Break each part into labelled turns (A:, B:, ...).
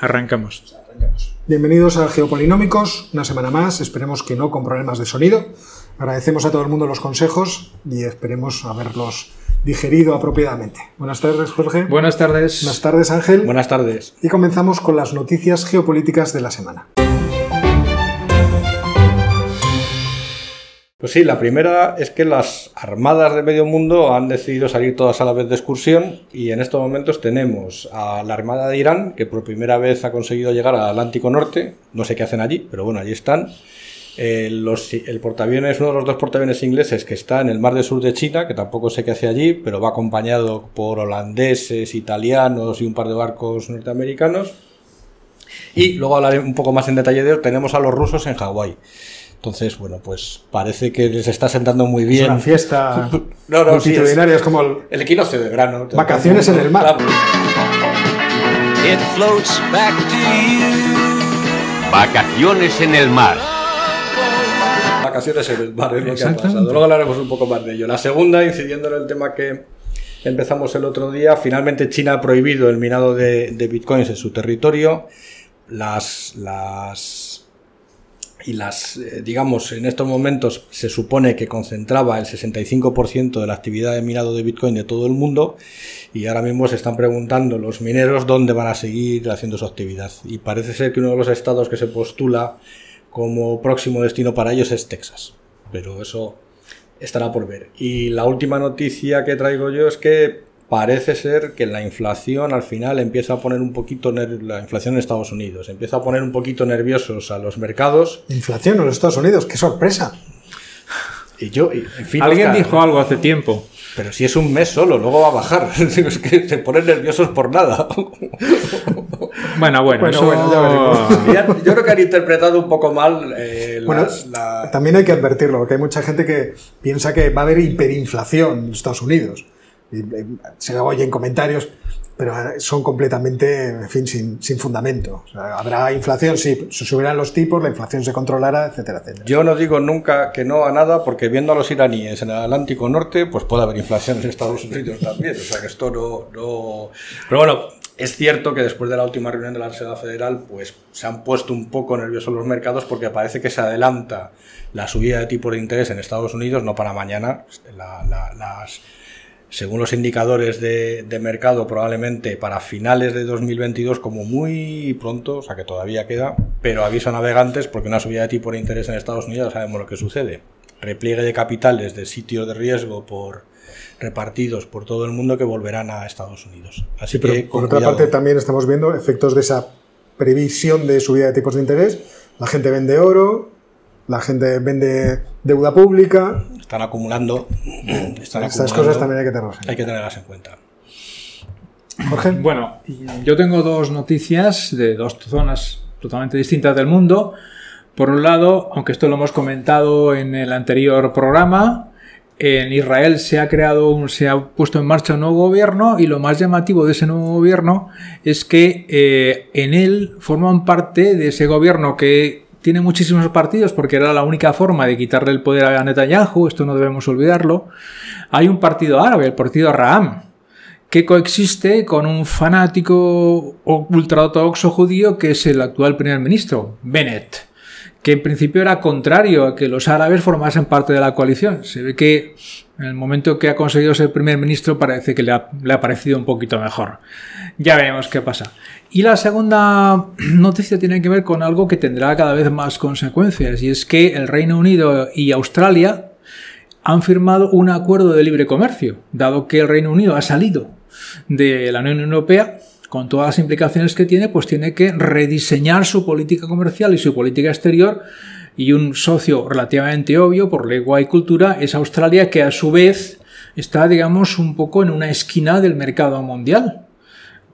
A: Arrancamos.
B: Bienvenidos a Geopolinómicos, una semana más, esperemos que no con problemas de sonido. Agradecemos a todo el mundo los consejos y esperemos haberlos digerido apropiadamente. Buenas tardes, Jorge.
A: Buenas tardes.
B: Buenas tardes, Ángel.
C: Buenas tardes.
B: Y comenzamos con las noticias geopolíticas de la semana.
C: Pues sí, la primera es que las armadas de medio mundo han decidido salir todas a la vez de excursión y en estos momentos tenemos a la Armada de Irán, que por primera vez ha conseguido llegar al Atlántico Norte, no sé qué hacen allí, pero bueno, allí están. Eh, el portaaviones, uno de los dos portaaviones ingleses que está en el mar del sur de China, que tampoco sé qué hace allí, pero va acompañado por holandeses, italianos y un par de barcos norteamericanos. Y luego hablaré un poco más en detalle de ello, tenemos a los rusos en Hawái. Entonces, bueno, pues parece que les está sentando muy bien.
B: Es una fiesta
C: No, no, sí,
B: multitudinaria, es, como el-
C: El equinoccio de verano.
B: Vacaciones en el mar.
C: Claro.
D: It floats back to you.
E: Vacaciones en el mar.
C: Vacaciones en el mar, es lo que ha pasado. Luego hablaremos un poco más de ello. La segunda, incidiendo en el tema que empezamos el otro día, finalmente China ha prohibido el minado de, de bitcoins en su territorio. Las. las y las, eh, digamos, en estos momentos se supone que concentraba el 65% de la actividad de minado de Bitcoin de todo el mundo y ahora mismo se están preguntando los mineros dónde van a seguir haciendo su actividad. Y parece ser que uno de los estados que se postula como próximo destino para ellos es Texas. Pero eso estará por ver. Y la última noticia que traigo yo es que parece ser que la inflación al final empieza a poner un poquito, la inflación en Estados Unidos, empieza a poner un poquito nerviosos a los mercados.
B: Inflación en los Estados Unidos, qué sorpresa.
C: Y yo, y, en fin,
A: Alguien
C: Oscar,
A: dijo algo hace tiempo.
C: Pero si es un mes solo, luego va a bajar. es que se ponen nerviosos por nada.
A: Bueno, bueno,
B: Bueno,
A: eso...
B: bueno, ya veremos.
C: Ya- yo creo que han interpretado un poco mal eh,
B: Bueno,
C: la-
B: también hay que advertirlo, porque hay mucha gente que piensa que va a haber hiperinflación en Estados Unidos. Eh, se oye en comentarios, pero eh, son completamente, en fin, sin, sin fundamento. Habrá inflación, sí, se subirán los tipos, la inflación se controlará, etcétera, etcétera.
C: Yo no digo nunca que no a nada, porque viendo a los iraníes en el Atlántico Norte, pues puede haber inflación en Estados Unidos también. O sea que esto no, no. Pero bueno, es cierto que después de la última reunión de la Reserva Federal, pues se han puesto un poco nerviosos los mercados porque parece que se adelanta la subida de tipo de interés en Estados Unidos, no para mañana. La- la- las, según los indicadores de, de mercado, probablemente para finales de 2022 como muy pronto, o sea que todavía queda, pero aviso a navegantes porque una subida de tipo de interés en Estados Unidos ya sabemos lo que sucede. Repliegue de capitales de sitios de riesgo por repartidos por todo el mundo que volverán a Estados Unidos. Así
B: Sí, pero
C: que
B: por otra
C: cuidado.
B: parte también estamos viendo efectos de esa previsión de subida de tipos de interés. La gente vende oro, la gente vende deuda pública.
C: están acumulando. Están
B: Estas
C: acumulando.
B: cosas también hay que tenerlas en
C: hay que tenerlas en cuenta.
B: Jorge.
A: Bueno, yo tengo dos noticias de dos zonas totalmente distintas del mundo. Por un lado, aunque esto lo hemos comentado en el anterior programa, en Israel se ha creado, un- se ha puesto en marcha un nuevo gobierno y lo más llamativo de ese nuevo gobierno es que eh, en él forman parte de ese gobierno que tiene muchísimos partidos porque era la única forma de quitarle el poder a Netanyahu, esto no debemos olvidarlo. Hay un partido árabe, el partido Raham, que coexiste con un fanático ultraortodoxo judío que es el actual primer ministro, Bennett, que en principio era contrario a que los árabes formasen parte de la coalición. Se ve que en el momento que ha conseguido ser primer ministro parece que le ha, le ha parecido un poquito mejor. Ya veremos qué pasa. Y la segunda noticia tiene que ver con algo que tendrá cada vez más consecuencias, y es que el Reino Unido y Australia han firmado un acuerdo de libre comercio, dado que el Reino Unido ha salido de la Unión Europea, con todas las implicaciones que tiene, pues tiene que rediseñar su política comercial y su política exterior. Y un socio relativamente obvio por lengua y cultura es Australia, que a su vez está, digamos, un poco en una esquina del mercado mundial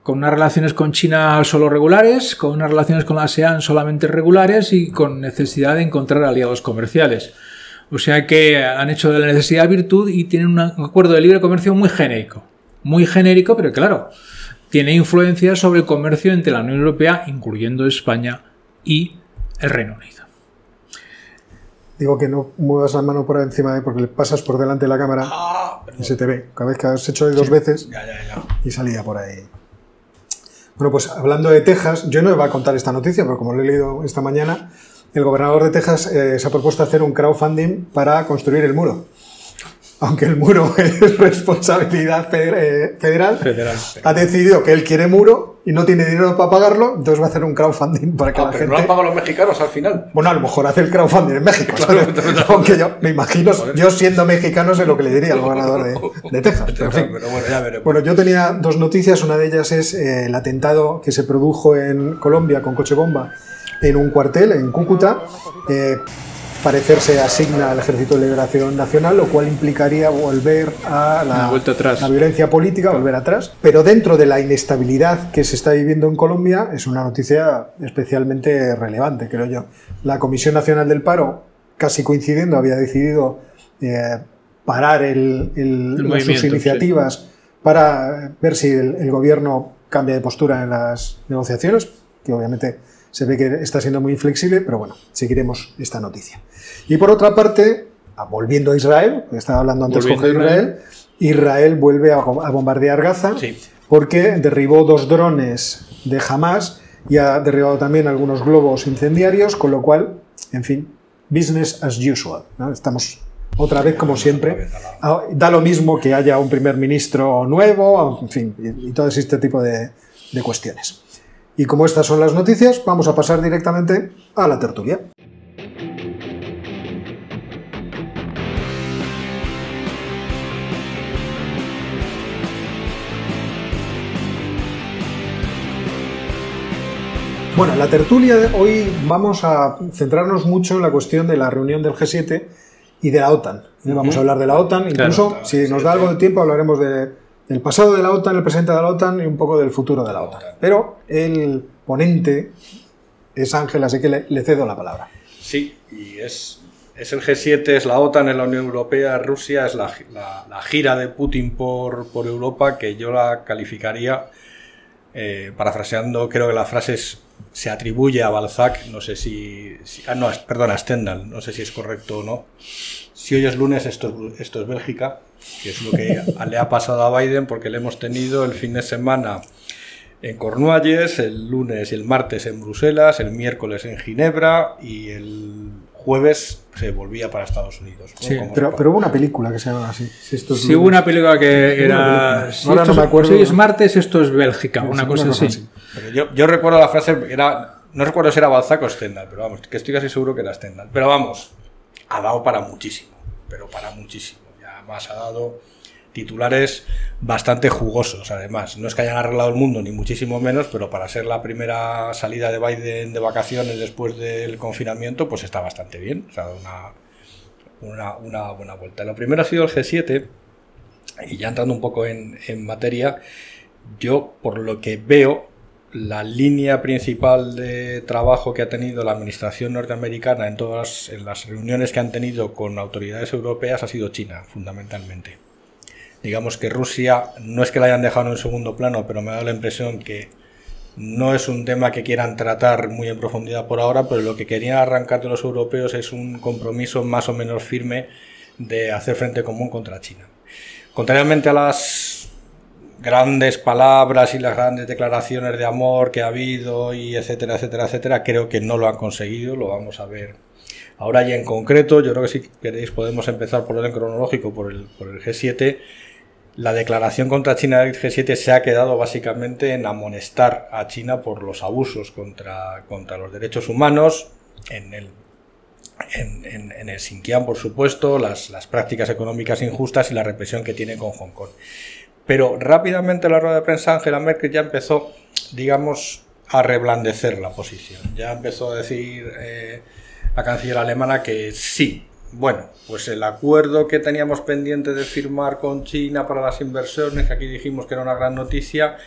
A: con unas relaciones con China solo regulares, con unas relaciones con la ASEAN solamente regulares y con necesidad de encontrar aliados comerciales. O sea que han hecho de la necesidad virtud y tienen un acuerdo de libre comercio muy genérico. Muy genérico, pero claro, tiene influencia sobre el comercio entre la Unión Europea, incluyendo España y el Reino Unido.
B: Digo que no muevas la mano por encima de porque le pasas por delante de la cámara
C: Ah,
B: y se te ve. Cada vez que has hecho dos veces
C: ya, ya, ya.
B: y salía por ahí. Bueno, pues hablando de Texas, yo no iba a contar esta noticia, pero como lo he leído esta mañana, el gobernador de Texas eh, se ha propuesto hacer un crowdfunding para construir el muro. Aunque el muro es responsabilidad eh, federal,
C: Federal.
B: ha decidido que él quiere muro y no tiene dinero para pagarlo, entonces va a hacer un crowdfunding para que
C: Ah,
B: la
C: pero
B: gente...
C: no lo han pagado los mexicanos al final.
B: Bueno, a lo mejor hace el crowdfunding en México. ¿sabes? Aunque yo me imagino, yo siendo mexicano sé lo que le diría al gobernador de, de Texas. pero en fin.
C: Pero bueno, ya veremos.
B: Bueno, yo tenía dos noticias. Una de ellas es eh, el atentado que se produjo en Colombia con coche bomba en un cuartel en Cúcuta. Eh, parecer se asigna al Ejército de Liberación Nacional, lo cual implicaría volver a la,
A: atrás.
B: la violencia política, volver atrás. Pero dentro de la inestabilidad que se está viviendo en Colombia, es una noticia especialmente relevante, creo yo. La Comisión Nacional del Paro, casi coincidiendo, había decidido eh, parar el, el-
A: El
B: sus iniciativas para ver si el, el gobierno cambia de postura en las negociaciones, que obviamente se ve que está siendo muy inflexible, pero bueno, seguiremos esta noticia. Y por otra parte, ah, volviendo a Israel, estaba hablando antes con Israel, Israel vuelve a, a bombardear Gaza
C: Sí.
B: porque derribó dos drones de Hamas y ha derribado también algunos globos incendiarios, con lo cual, en fin, business as usual. ¿no? Estamos otra vez como siempre. Da lo mismo que haya un primer ministro nuevo, en fin, y, y todo este tipo de, de cuestiones. Y como estas son las noticias, vamos a pasar directamente a la tertulia. Bueno, la tertulia de hoy vamos a centrarnos mucho en la cuestión de la reunión del G7 y de la OTAN. ¿eh? Vamos a hablar de la OTAN, incluso
C: Claro,
B: si nos da algo de tiempo hablaremos de- del pasado de la OTAN, el presente de la OTAN y un poco del futuro de la OTAN. Pero el ponente es Ángel, así que le, cedo la palabra.
C: Sí, y es, es el G7, es la OTAN, es la Unión Europea, Rusia, es la, la- gira de Putin por, por Europa que yo la calificaría, eh, parafraseando, creo que la frase se atribuye a Balzac, no sé si... ah, no, perdón, a Stendhal, no sé si es correcto o no. Si hoy es lunes, esto esto es Bélgica, que es lo que le ha pasado a Biden porque le hemos tenido el fin de semana en Cornualles, el lunes y el martes en Bruselas, el miércoles en Ginebra y el jueves se volvía para Estados Unidos. ¿no?
A: Sí,
B: Pero, pero hubo una película que se llama así. Si esto es
A: Sí, hubo una película que era.
B: película.
A: si
B: Ahora
A: esto
B: no me
A: es-
B: acuerdo.
A: si es martes, esto es Bélgica,
B: Sí,
A: una
B: sí,
A: cosa
B: una cosa
A: así.
B: así.
C: Pero yo, yo recuerdo la frase, era, no recuerdo si era Balzac o Stendhal, pero vamos, que estoy casi seguro que era Stendhal. Pero vamos, ha dado para muchísimo, pero para muchísimo. Ya más ha dado titulares bastante jugosos, además. No es que hayan arreglado el mundo, ni muchísimo menos, pero para ser la primera salida de Biden de vacaciones después del confinamiento, pues está bastante bien. O sea, una, una, una buena vuelta. Lo primero ha sido el G7, y ya entrando un poco en, en materia, yo por lo que veo, la línea principal de trabajo que ha tenido la administración norteamericana en todas las reuniones que han tenido con autoridades europeas ha sido China, fundamentalmente. Digamos que Rusia no es que la hayan dejado en segundo plano, pero me da la impresión que no es un tema que quieran tratar muy en profundidad por ahora, pero lo que querían arrancar de los europeos es un compromiso más o menos firme de hacer frente común contra China. Contrariamente a las grandes palabras y las grandes declaraciones de amor que ha habido y etcétera, etcétera, etcétera, creo que no lo han conseguido, lo vamos a ver ahora y en concreto, yo creo que si queréis podemos empezar por orden cronológico por el, por el G7. La declaración contra China del G7 se ha quedado básicamente en amonestar a China por los abusos contra, contra los derechos humanos en el, en, en- en el Xinjiang, por supuesto, las, las prácticas económicas injustas y la represión que tiene con Hong Kong. Pero rápidamente la rueda de prensa Angela Merkel ya empezó, digamos, a reblandecer la posición. Ya empezó a decir eh, la canciller alemana que sí, bueno, pues el acuerdo que teníamos pendiente de firmar con China para las inversiones, que aquí dijimos que era una gran noticia,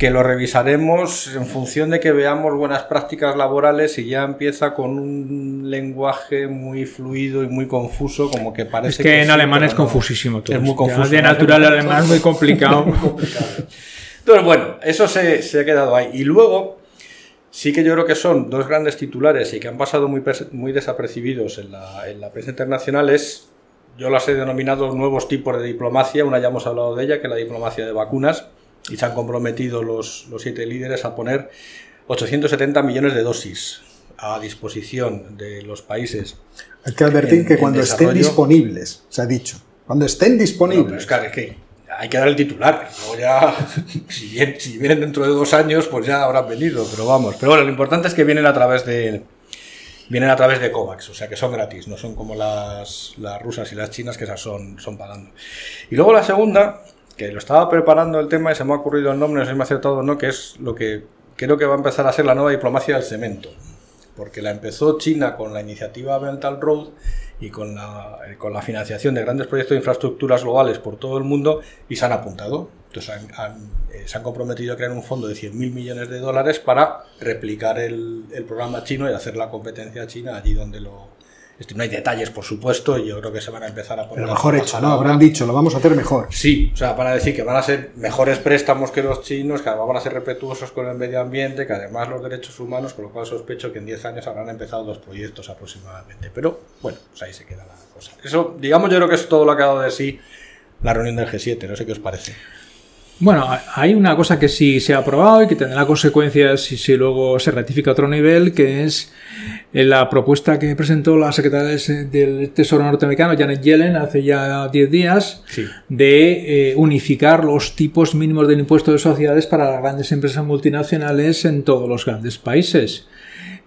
C: que lo revisaremos en función de que veamos buenas prácticas laborales y ya empieza con un lenguaje muy fluido y muy confuso, como que parece
A: Es que en
C: sí,
A: alemán es
C: no.
A: confusísimo todo.
C: Es muy
A: Ya
C: confuso.
A: De
C: ¿no?
A: natural alemán es muy complicado.
C: Muy complicado. Entonces, bueno, eso se, se ha quedado ahí. Y luego, sí que yo creo que son dos grandes titulares y que han pasado muy, muy desapercibidos en la, en la prensa internacional es, yo las he denominado nuevos tipos de diplomacia, una ya hemos hablado de ella, que es la diplomacia de vacunas. Y se han comprometido los, los siete líderes a poner 870 millones de dosis a disposición de los países.
B: Hay que advertir
C: En-
B: que cuando estén disponibles, se ha dicho. Cuando estén
C: Bueno, pero
B: disponibles.
C: es que, es que hay que dar el titular. Luego ya, si, bien- si vienen dentro de dos años, pues ya habrán venido. Pero vamos. Pero bueno, lo importante es que vienen a través de vienen a través de COVAX, o sea que son gratis, no son como las, las rusas y las chinas que esas son, son pagando. Y luego la segunda, que lo estaba preparando el tema y se me ha ocurrido el nombre, no sé si me ha acertado o no, que es lo que creo que va a empezar a ser la nueva diplomacia del cemento. Porque la empezó China con la iniciativa and Road y con la, eh, con la financiación de grandes proyectos de infraestructuras globales por todo el mundo y se han apuntado. Entonces eh, se han comprometido a crear un fondo de 100.000 millones de dólares para replicar el, el programa chino y hacer la competencia china allí donde lo... no hay detalles, por supuesto, y yo creo que se van a empezar a poner...
B: Pero mejor hecho, ¿no? Habrán dicho, lo vamos a hacer mejor.
C: Sí, o sea, van a decir que van a ser mejores préstamos que los chinos, que además van a ser respetuosos con el medio ambiente, que además los derechos humanos, con lo cual sospecho que en 10 años habrán empezado dos proyectos aproximadamente. Pero bueno, pues ahí se queda la cosa. Eso, digamos, yo creo que es todo lo que ha dado de sí la reunión del G7, no sé qué os parece.
A: Bueno, hay una cosa que sí se ha aprobado y que tendrá consecuencias si, si luego se ratifica a otro nivel, que es eh, la propuesta que presentó la secretaria del Tesoro norteamericano, Janet Yellen, hace ya 10 días,
C: Sí.
A: de eh, unificar los tipos mínimos del impuesto de sociedades para las grandes empresas multinacionales en todos los grandes países.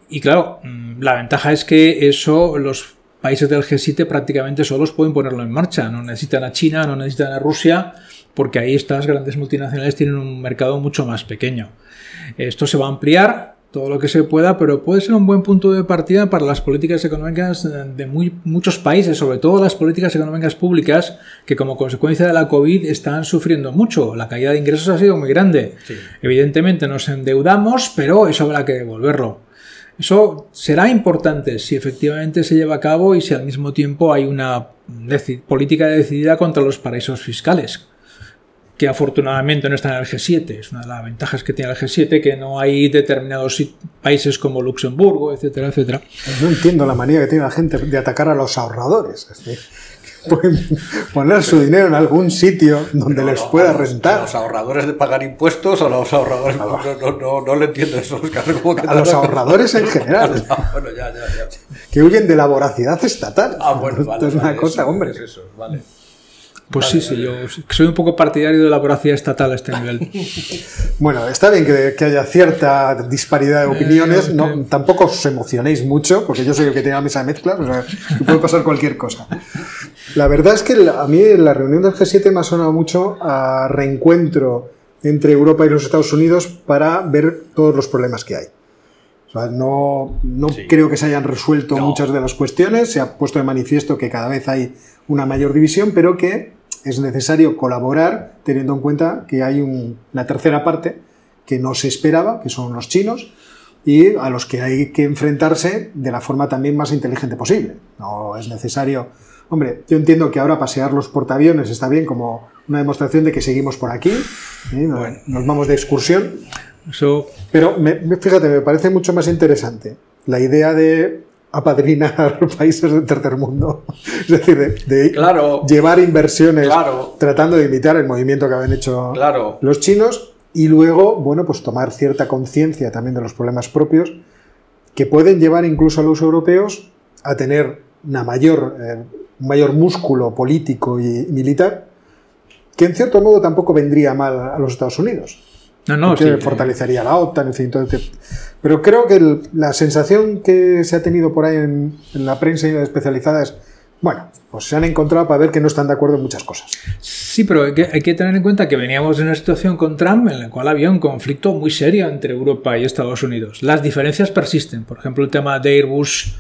A: Y claro, mm, la ventaja es que eso los países del G7 prácticamente solos pueden ponerlo en marcha. No necesitan a China, no necesitan a Rusia, porque ahí estas grandes multinacionales tienen un mercado mucho más pequeño. Esto se va a ampliar todo lo que se pueda, pero puede ser un buen punto de partida para las políticas económicas de muy, muchos países, sobre todo las políticas económicas públicas, que como consecuencia de la COVID están sufriendo mucho. La caída de ingresos ha sido muy grande.
C: Sí.
A: Evidentemente nos endeudamos, pero eso habrá que devolverlo. Eso será importante si efectivamente se lleva a cabo y si al mismo tiempo hay una política decidida contra los paraísos fiscales, que afortunadamente no están en el G7. Es una de las ventajas que tiene el G7, que no hay determinados países como Luxemburgo, etcétera, etcétera.
B: No entiendo la manía que tiene la gente de atacar a los ahorradores. Es decir, pueden poner su dinero en algún sitio donde les
C: No,
B: pueda rentar.
C: a los ahorradores de pagar impuestos o a los ahorradores. No, no, no, no lo entiendo eso, Oscar, como que
B: A los ahorradores en general,
C: Ah, bueno, ya, ya, ya.
B: que huyen de la voracidad estatal.
C: Ah, bueno,
B: Esto
C: vale.
B: es una
C: vale,
B: cosa,
C: eso,
B: hombre.
C: es eso, vale.
A: Pues sí, sí, yo soy un poco partidario de la voracidad estatal a este nivel.
B: Bueno, está bien que, que haya cierta disparidad de opiniones.
A: Eh,
B: No,
A: eh.
B: tampoco os emocionéis mucho, porque yo soy el que tiene la mesa de mezclas, o sea, que puede pasar cualquier cosa. La verdad es que la- a mí la reunión del G7 me ha sonado mucho a reencuentro entre Europa y los Estados Unidos para ver todos los problemas que hay. O sea, no, no
C: Sí.
B: creo que se hayan resuelto
C: No.
B: muchas de las cuestiones. Se ha puesto de manifiesto que cada vez hay una mayor división, pero que es necesario colaborar teniendo en cuenta que hay un- una tercera parte que no se esperaba, que son los chinos, y a los que hay que enfrentarse de la forma también más inteligente posible. No es necesario. Hombre, yo entiendo que ahora pasear los portaaviones está bien como una demostración de que seguimos por aquí, ¿sí? nos,
C: Bueno.
B: nos vamos de excursión, pero me- fíjate, me parece mucho más interesante la idea de apadrinar países del tercer mundo. Es decir, de, de
C: Claro.
B: llevar inversiones
C: Claro.
B: tratando de imitar el movimiento que habían hecho
C: Claro.
B: los chinos y luego, bueno, pues tomar cierta conciencia también de los problemas propios que pueden llevar incluso a los europeos a tener una mayor, eh, un mayor músculo político y militar que en cierto modo tampoco vendría mal a los Estados Unidos
A: no, no,
B: que
A: sí,
B: fortalecería la OTAN, en fin, todo este- Pero creo que el- la sensación que se ha tenido por ahí en, en la prensa especializada es, bueno, pues se han encontrado para ver que no están de acuerdo en muchas cosas.
A: Sí, pero hay que, hay que tener en cuenta que veníamos de una situación con Trump en la cual había un conflicto muy serio entre Europa y Estados Unidos. Las diferencias persisten. Por ejemplo, el tema de Airbus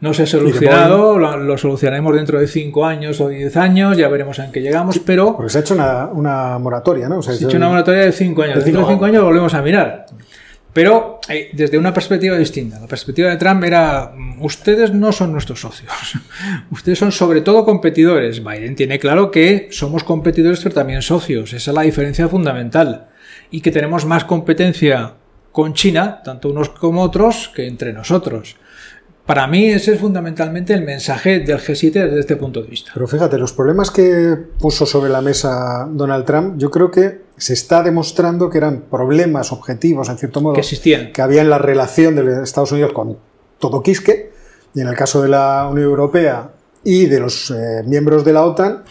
A: no se ha solucionado, lo, lo solucionaremos dentro de 5 años o 10 años, ya veremos en qué llegamos, pero
B: Porque se ha hecho una, una moratoria, ¿no? O sea,
A: se ha hecho una moratoria de 5 años.
B: De
A: Dentro de
B: cinco-
A: 5 años lo volvemos a mirar. Pero eh, desde una perspectiva distinta. La perspectiva de Trump era, mm, ustedes no son nuestros socios. ustedes son sobre todo competidores. Biden tiene claro que somos competidores pero también socios. Esa es la diferencia fundamental. Y que tenemos más competencia con China, tanto unos como otros, que entre nosotros. Para mí ese es fundamentalmente el mensaje del G7 desde este punto de vista.
B: Pero fíjate, los problemas que puso sobre la mesa Donald Trump, yo creo que se está demostrando que eran problemas objetivos, en cierto modo,
A: Que existían.
B: que había en la relación de Estados Unidos con todo Quisque, y en el caso de la Unión Europea y de los eh, miembros de la OTAN,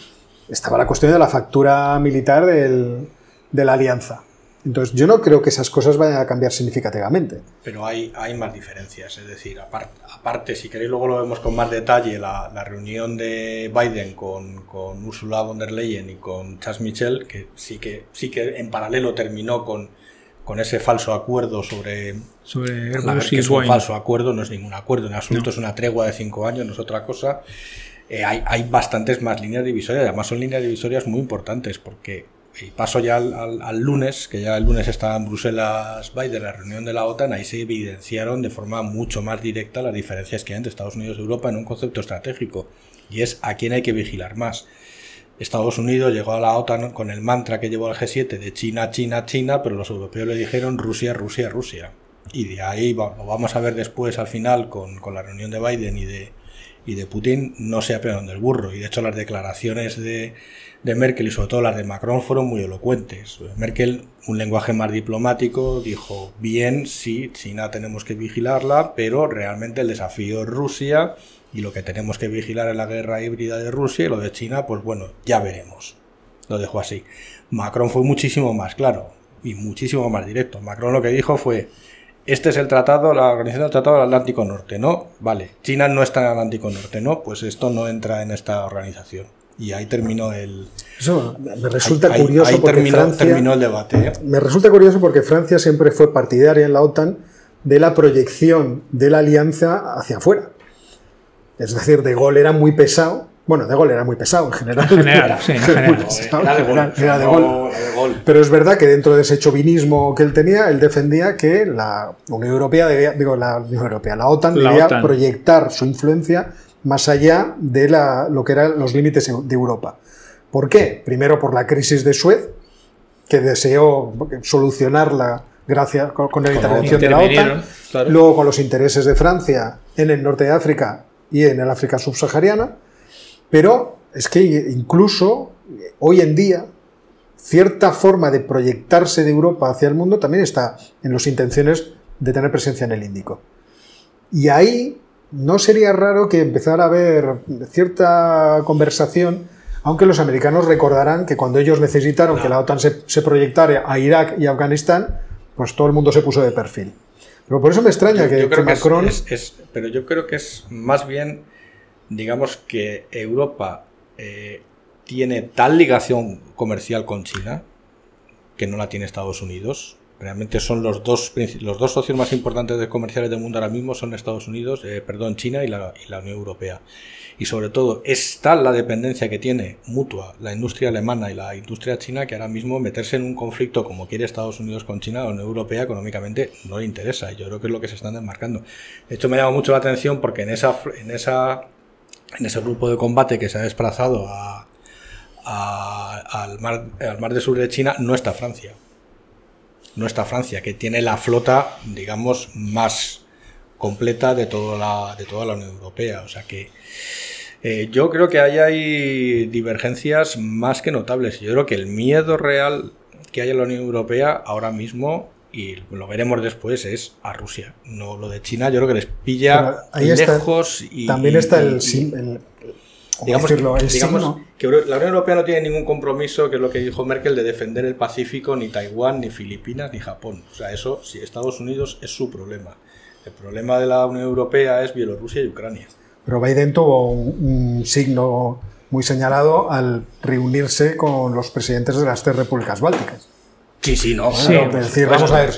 B: estaba la cuestión de la factura militar del- de la alianza. Entonces, yo no creo que esas cosas vayan a cambiar significativamente.
C: Pero hay, hay más diferencias, es decir, aparte, aparte, si queréis luego lo vemos con más detalle, la, la reunión de Biden con, con Ursula von der Leyen y con Charles Michel, que sí que, sí que en paralelo terminó con, con ese falso acuerdo sobre
A: Sobre
C: la- que es un falso acuerdo, no es ningún acuerdo en absoluto, es una tregua de cinco años, no es otra cosa. Eh, hay, hay bastantes más líneas divisorias, además son líneas divisorias muy importantes, porque y paso ya al, lunes, que ya el lunes estaba en Bruselas Biden, la reunión de la OTAN, ahí se evidenciaron de forma mucho más directa las diferencias que hay entre Estados Unidos y Europa en un concepto estratégico, y es a quién hay que vigilar más. Estados Unidos llegó a la OTAN con el mantra que llevó al G7 de China, China, China, pero los europeos le dijeron Rusia, Rusia, Rusia. Y de ahí lo vamos a ver después al final con, con la reunión de Biden y de, y de Putin, no se apearon del burro. Y de hecho las declaraciones de, de Merkel y sobre todo las de Macron fueron muy elocuentes. Merkel, un lenguaje más diplomático, dijo, bien, sí, China tenemos que vigilarla, pero realmente el desafío es Rusia y lo que tenemos que vigilar es la guerra híbrida de Rusia y lo de China, pues bueno, ya veremos. Lo dejó así. Macron fue muchísimo más claro y muchísimo más directo. Macron lo que dijo fue, este es el tratado, la organización del Tratado del Atlántico Norte, ¿no? Vale, China no está en el Atlántico Norte, ¿no? Pues esto no entra en esta organización. Y ahí terminó el...
B: Eso me resulta
C: ahí-
B: curioso
C: ahí
B: porque
C: terminó,
B: Francia...
C: terminó el debate. ¿eh?
B: Me resulta curioso porque Francia siempre fue partidaria en la OTAN de la proyección de la alianza hacia afuera. Es decir, De Gaulle era muy pesado. Bueno, De Gaulle era muy pesado en general.
A: En general, sí, en general.
C: Era de.
B: Era- Gaulle. Pero es verdad que dentro de ese chauvinismo que él tenía, él defendía que la Unión Europea debía, digo, la Unión Europea, la OTAN
A: La
B: debía
A: OTAN.
B: proyectar su influencia más allá de la- lo que eran los límites de Europa. ¿Por qué? Primero por la crisis de Suez, que deseó solucionarla gracias con, con la intervención de la OTAN.
A: Claro.
B: Luego con los intereses de Francia en el norte de África y en el África subsahariana. Pero es que incluso eh, hoy en día cierta forma de proyectarse de Europa hacia el mundo también está en las intenciones de tener presencia en el Índico. Y ahí no sería raro que empezara a haber cierta conversación, aunque los americanos recordarán que cuando ellos necesitaron que la OTAN se, se proyectara a Irak y Afganistán, pues todo el mundo se puso de perfil. Pero por eso me extraña
C: Yo-
B: que,
C: yo creo que es-
B: Macron...
C: es, es- pero yo creo que es más bien, digamos que Europa eh, tiene tal ligación comercial con China que no la tiene Estados Unidos. Realmente son los dos, los dos socios más importantes de comerciales del mundo ahora mismo son Estados Unidos, eh, perdón, China y la, Unión Europea. Y sobre todo es tal la dependencia que tiene mutua la industria alemana y la industria china que ahora mismo meterse en un conflicto como quiere Estados Unidos con China, la Unión Europea económicamente no le interesa. Y yo creo que es lo que se están desmarcando. De hecho me llama mucho la atención porque en esa, en esa, en ese grupo de combate que se ha desplazado a- al, mar, al mar del sur de China no está Francia. No está Francia, que tiene la flota, digamos, más completa de toda la, de toda la Unión Europea. O sea que eh, yo creo que ahí hay divergencias más que notables. Yo creo que el miedo real que hay en la Unión Europea ahora mismo, y lo veremos después, es a Rusia. No lo de China, yo creo que les pilla
B: ahí está-
C: lejos y
B: también está el,
C: y-
B: sim- el- ¿cómo
C: digamos,
B: decirlo?
C: que, digamos la Unión Europea no tiene ningún compromiso, que es lo que dijo Merkel, de defender el Pacífico, ni Taiwán, ni Filipinas, ni Japón. O sea, eso, si Estados Unidos es su problema. El problema de la Unión Europea es Bielorrusia y Ucrania.
B: Pero Biden tuvo un, un signo muy señalado al reunirse con los presidentes de las tres repúblicas bálticas.
C: Sí, sí, no.
A: Sí,
B: Bueno, es decir, vamos a ver,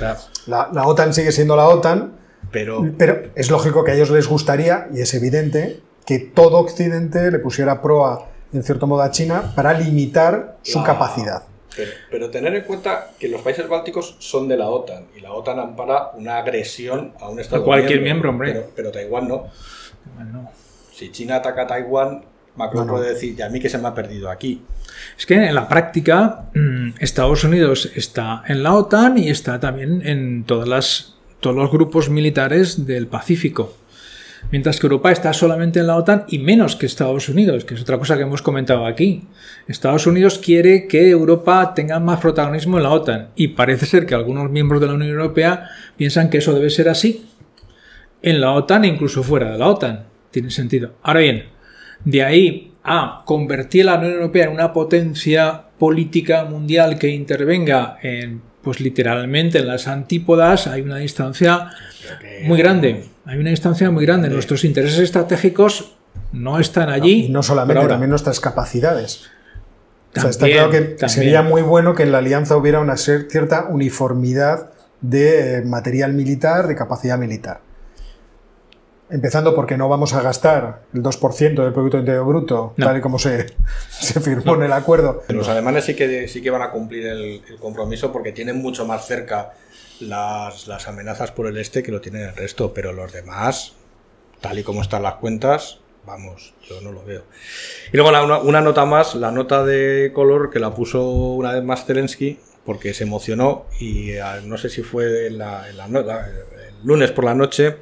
B: la, la OTAN sigue siendo la OTAN,
C: pero
B: pero es lógico que a ellos les gustaría, y es evidente, que todo Occidente le pusiera proa, en cierto modo, a China para limitar su
C: La-
B: capacidad.
C: Pero, pero tener en cuenta que los países bálticos son de la OTAN y la OTAN ampara una agresión a un Estado
A: A cualquier miembro, hombre.
C: Pero, pero Taiwán no. Si China ataca a Taiwán, Macron
B: No, no.
C: puede decir, y a mí que se me ha perdido aquí.
A: Es que en la práctica mm, Estados Unidos está en la OTAN y está también en todas las, todos los grupos militares del Pacífico. Mientras que Europa está solamente en la OTAN y menos que Estados Unidos, que es otra cosa que hemos comentado aquí. Estados Unidos quiere que Europa tenga más protagonismo en la OTAN y parece ser que algunos miembros de la Unión Europea piensan que eso debe ser así en la OTAN e incluso fuera de la OTAN. Tiene sentido. Ahora bien, de ahí a convertir a la Unión Europea en una potencia política mundial que intervenga en, pues literalmente en las antípodas, hay una distancia muy grande. Hay una distancia muy grande. Nuestros intereses estratégicos no están allí.
B: Y no solamente,
A: ahora.
B: también nuestras capacidades. O sea, está claro que
A: también.
B: sería muy bueno que en la alianza hubiera una cierta uniformidad de eh, material militar, de capacidad militar. Empezando porque no vamos a gastar el 2% del Producto Interior Bruto,
A: No.
B: tal y como se, se firmó en el acuerdo.
C: Los alemanes sí que, sí que van a cumplir el, el compromiso porque tienen mucho más cerca las, las amenazas por el este que lo tienen el resto, pero los demás, tal y como están las cuentas, vamos, yo no lo veo. Y luego una, una nota más, la nota de color que la puso una vez más Zelensky, porque se emocionó y ah, no sé si fue en la, en la no- la- el lunes por la noche,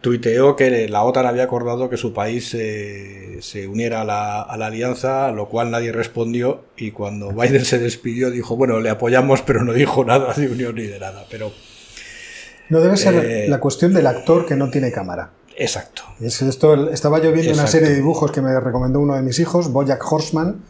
C: tuiteó que la OTAN había acordado que su país eh, se uniera a la, a la alianza, a lo cual nadie respondió y cuando Biden se despidió dijo, bueno, le apoyamos, pero no dijo nada de unión ni de nada. Pero
B: No debe ser
C: Eh,
B: la cuestión del actor que no tiene cámara.
C: exacto.
B: Es esto, estaba yo viendo una serie de dibujos que me recomendó uno de mis hijos, Bojack Horseman,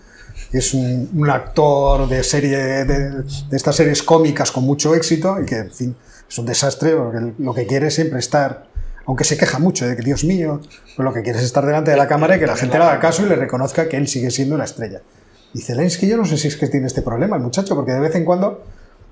B: que es un, un actor de serie de, de estas series cómicas con mucho éxito y que, en fin, es un desastre porque lo que quiere es siempre estar, aunque se queja mucho de que, Dios mío, pues lo que quiere es estar delante de la cámara y que la gente le haga caso y le reconozca que él sigue siendo la estrella. Y Zelensky, yo no sé si es que tiene este problema el muchacho, porque de vez en cuando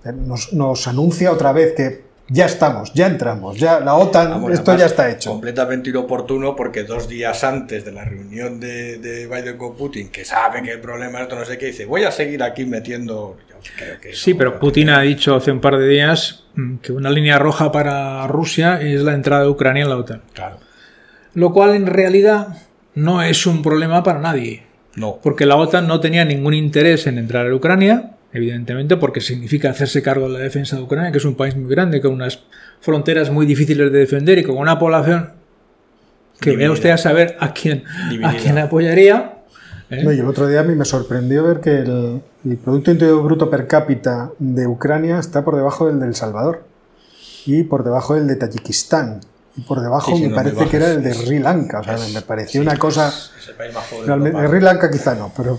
B: eh, nos, nos anuncia otra vez que ya estamos, ya entramos, ya la OTAN,
C: Vamos,
B: esto ya está hecho.
C: Completamente inoportuno porque dos días antes de la reunión de, de Biden con Putin, que sabe que el problema es esto, no sé qué, dice, voy a seguir aquí metiendo... Creo que
A: Sí, pero Putin ha dicho hace un par de días mm, que una línea roja para Rusia es la entrada de Ucrania en la OTAN.
C: Claro,
A: Lo cual en realidad no es un problema para nadie.
C: no.
A: Porque la OTAN no tenía ningún interés en entrar a Ucrania, evidentemente, porque significa hacerse cargo de la defensa de Ucrania, que es un país muy grande, con unas fronteras muy difíciles de defender y con una población que vea usted a saber a quién, a quién apoyaría. ¿Eh?
B: No, y el otro día a mí me sorprendió ver que el, el Producto Interior Bruto per cápita de Ucrania está por debajo del de El Salvador y por debajo del de Tayikistán y por debajo
C: Sí, sí,
B: me parece que era el de Sri Lanka. O sea,
C: Es-
B: me pareció
C: sí,
B: una cosa...
C: Es el país más pobre de.
B: Sri Lanka quizá no, pero...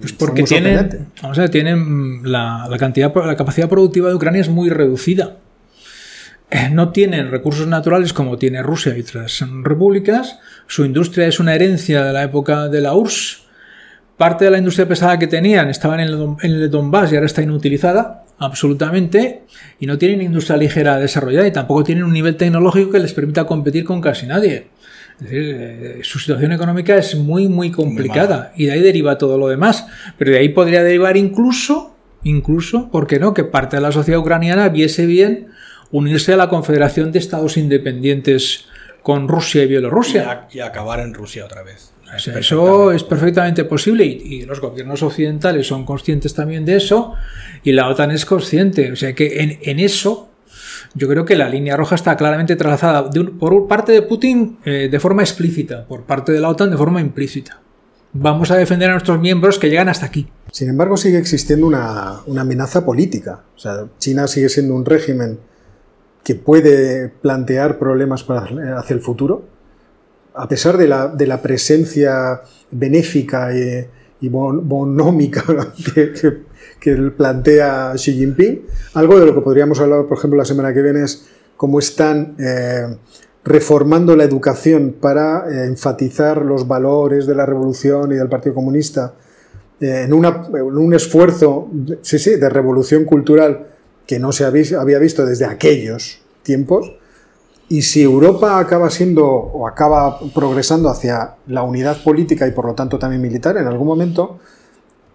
A: Pues porque tienen, vamos a ver, tienen la, la cantidad, la capacidad productiva de Ucrania es muy reducida. Eh, No tienen recursos naturales como tiene Rusia y otras repúblicas. Su industria es una herencia de la época de la URSS. Parte de la industria pesada que tenían estaba en el, en el Donbass y ahora está inutilizada, absolutamente. Y no tienen industria ligera desarrollada y tampoco tienen un nivel tecnológico que les permita competir con casi nadie. Es decir, eh, su situación económica es muy, muy complicada y de ahí deriva todo lo demás. Pero de ahí podría derivar incluso, incluso, ¿por qué no?, que parte de la sociedad ucraniana viese bien unirse a la Confederación de Estados Independientes con Rusia y
C: Y,
A: Bielorrusia.
C: a- y acabar en Rusia otra vez.
A: O sea, eso es perfectamente posible y, y los gobiernos occidentales son conscientes también de eso y la OTAN es consciente. O sea que en, en eso yo creo que la línea roja está claramente trazada de un- por parte de Putin eh, de forma explícita, por parte de la OTAN de forma implícita. Vamos a defender a nuestros miembros que llegan hasta aquí.
B: Sin embargo, sigue existiendo una, una amenaza política. O sea, China sigue siendo un régimen que puede plantear problemas para, hacia el futuro, a pesar de la, de la presencia benéfica y, y bon- bonómica que, que- plantea Xi Jinping. Algo de lo que podríamos hablar, por ejemplo, la semana que viene es cómo están eh, reformando la educación para eh, enfatizar los valores de la revolución y del Partido Comunista eh, en, una- en un esfuerzo sí, sí, de revolución cultural que no se había visto desde aquellos tiempos. Y si Europa acaba siendo o acaba progresando hacia la unidad política y por lo tanto también militar en algún momento,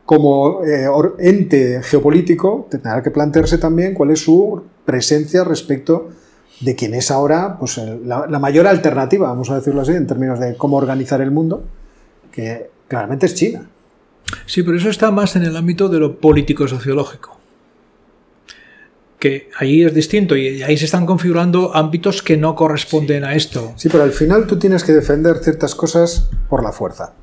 B: como eh, ente geopolítico tendrá que plantearse también cuál es su presencia respecto de quien es ahora pues, la, la mayor alternativa, vamos a decirlo así, en términos de cómo organizar el mundo, que claramente es China.
A: Sí, pero eso está más en el ámbito de lo político-sociológico. Que ahí es distinto y ahí se están configurando ámbitos que no corresponden a esto.
B: Sí, pero al final tú tienes que defender ciertas cosas por la fuerza.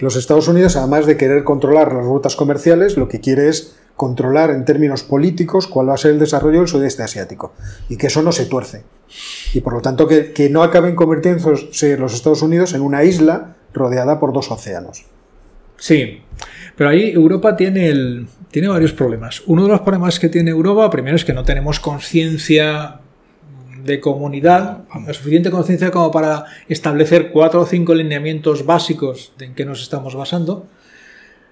B: Los Estados Unidos, además de querer controlar las rutas comerciales, lo que quiere es controlar en términos políticos cuál va a ser el desarrollo del sudeste asiático y que eso no se tuerce. Y por lo tanto que, que no acaben convirtiéndose los Estados Unidos en una isla rodeada por dos océanos.
A: Sí, pero ahí Europa tiene, el, tiene varios problemas. Uno de los problemas que tiene Europa, primero, es que no tenemos conciencia de comunidad, la suficiente conciencia como para establecer cuatro o cinco lineamientos básicos en que nos estamos basando.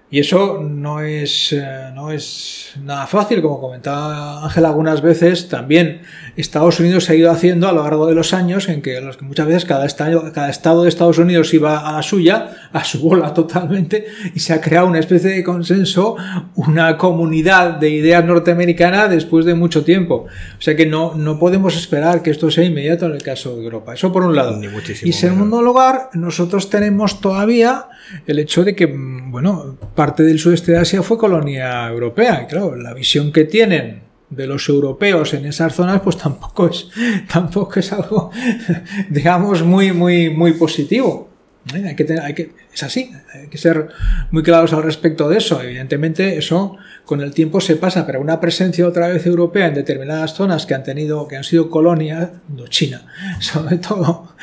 A: Y eso no es, eh, no es nada fácil, como comentaba Ángel algunas veces, también Estados Unidos se ha ido haciendo a lo largo de los años en que, los que muchas veces cada estado, cada estado de Estados Unidos iba a la suya, a su bola totalmente, y se ha creado una especie de consenso, una comunidad de ideas norteamericana después de mucho tiempo. O sea que no, no podemos esperar que esto sea inmediato en el caso de Europa. Eso por un lado.
C: Ni muchísimo
A: Y segundo lugar, nosotros tenemos todavía el hecho de que, mm, bueno, parte del sudeste de Asia fue colonia europea. Y claro, la visión que tienen de los europeos en esas zonas, pues tampoco es, tampoco es algo, digamos, muy, muy, muy positivo. ¿Eh? Hay que tener- hay que, es así, hay que ser muy claros al respecto de eso. Evidentemente, eso con el tiempo se pasa, pero una presencia otra vez europea en determinadas zonas que han tenido, que han sido colonias, China, sobre todo,